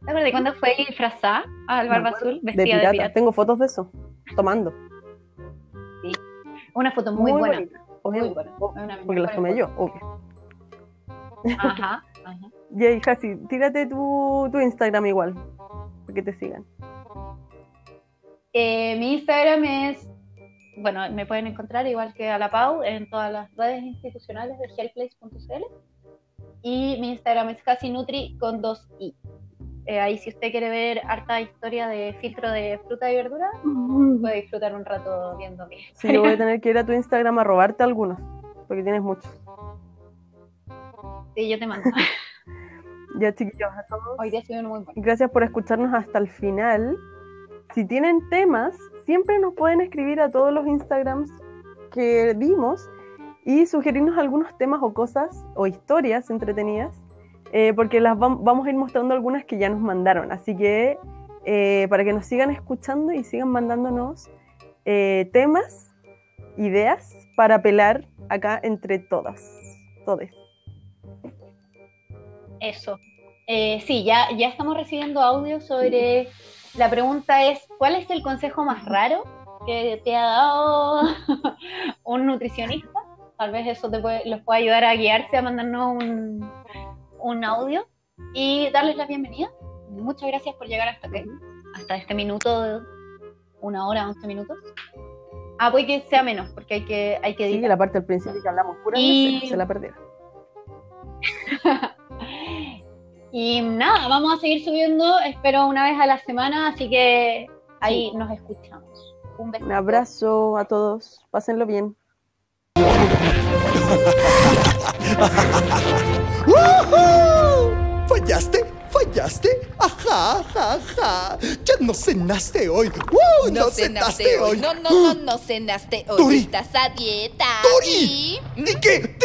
¿Te acuerdas de cuándo fue disfrazada al Barba Azul? Vestida de pirata. pirata. Tengo fotos de eso, tomando. Una foto muy, buena. Muy buena. obvio, porque las tomé yo, obvio. Ajá, ajá. Y ahí, Jasi, tírate tu, tu Instagram igual, para que te sigan. Eh, mi Instagram es, bueno, me pueden encontrar igual que a la Pau en todas las redes institucionales de healthplace.cl y mi Instagram es casi nutri con dos i. Eh, ahí si usted quiere ver harta historia de filtro de fruta y verdura, puede disfrutar un rato viendo mi Sí, yo voy a tener que ir a tu Instagram a robarte algunos, porque tienes muchos. Sí, yo te mando. Ya, chiquillos, a todos. Hoy día ha sido uno muy bueno. Gracias por escucharnos hasta el final. Si tienen temas, siempre nos pueden escribir a todos los Instagrams que dimos y sugerirnos algunos temas o cosas o historias entretenidas, eh, porque las vam- vamos a ir mostrando algunas que ya nos mandaron. Así que eh, para que nos sigan escuchando y sigan mandándonos eh, temas, ideas para pelar acá entre todas, todes. Eso. Sí, ya, ya estamos recibiendo audio sobre. La pregunta es: ¿cuál es el consejo más raro que te ha dado un nutricionista? Tal vez eso te puede- los pueda ayudar a guiarse a mandarnos un, un audio y darles la bienvenida. Muchas gracias por llegar hasta aquí, hasta este minuto, una hora, once minutos. Ah, puede que sea menos, porque hay que, hay que Sí, editar. la parte del principio que hablamos pura Y- se la perdieron. Y nada, vamos a seguir subiendo, espero una vez a la semana, así que ahí nos escuchamos. Un beso. Un abrazo a todos, pásenlo bien. ¡Woohoo! ¿Fallaste? ¿Fallaste? ¡Ajá! Ja, ja, ja. Ya no cenaste hoy. ¡Wow! No, cenaste hoy. No, no, no, no cenaste hoy. Tori. Estás a dieta. ¡Tori! Y- ¿Y qué?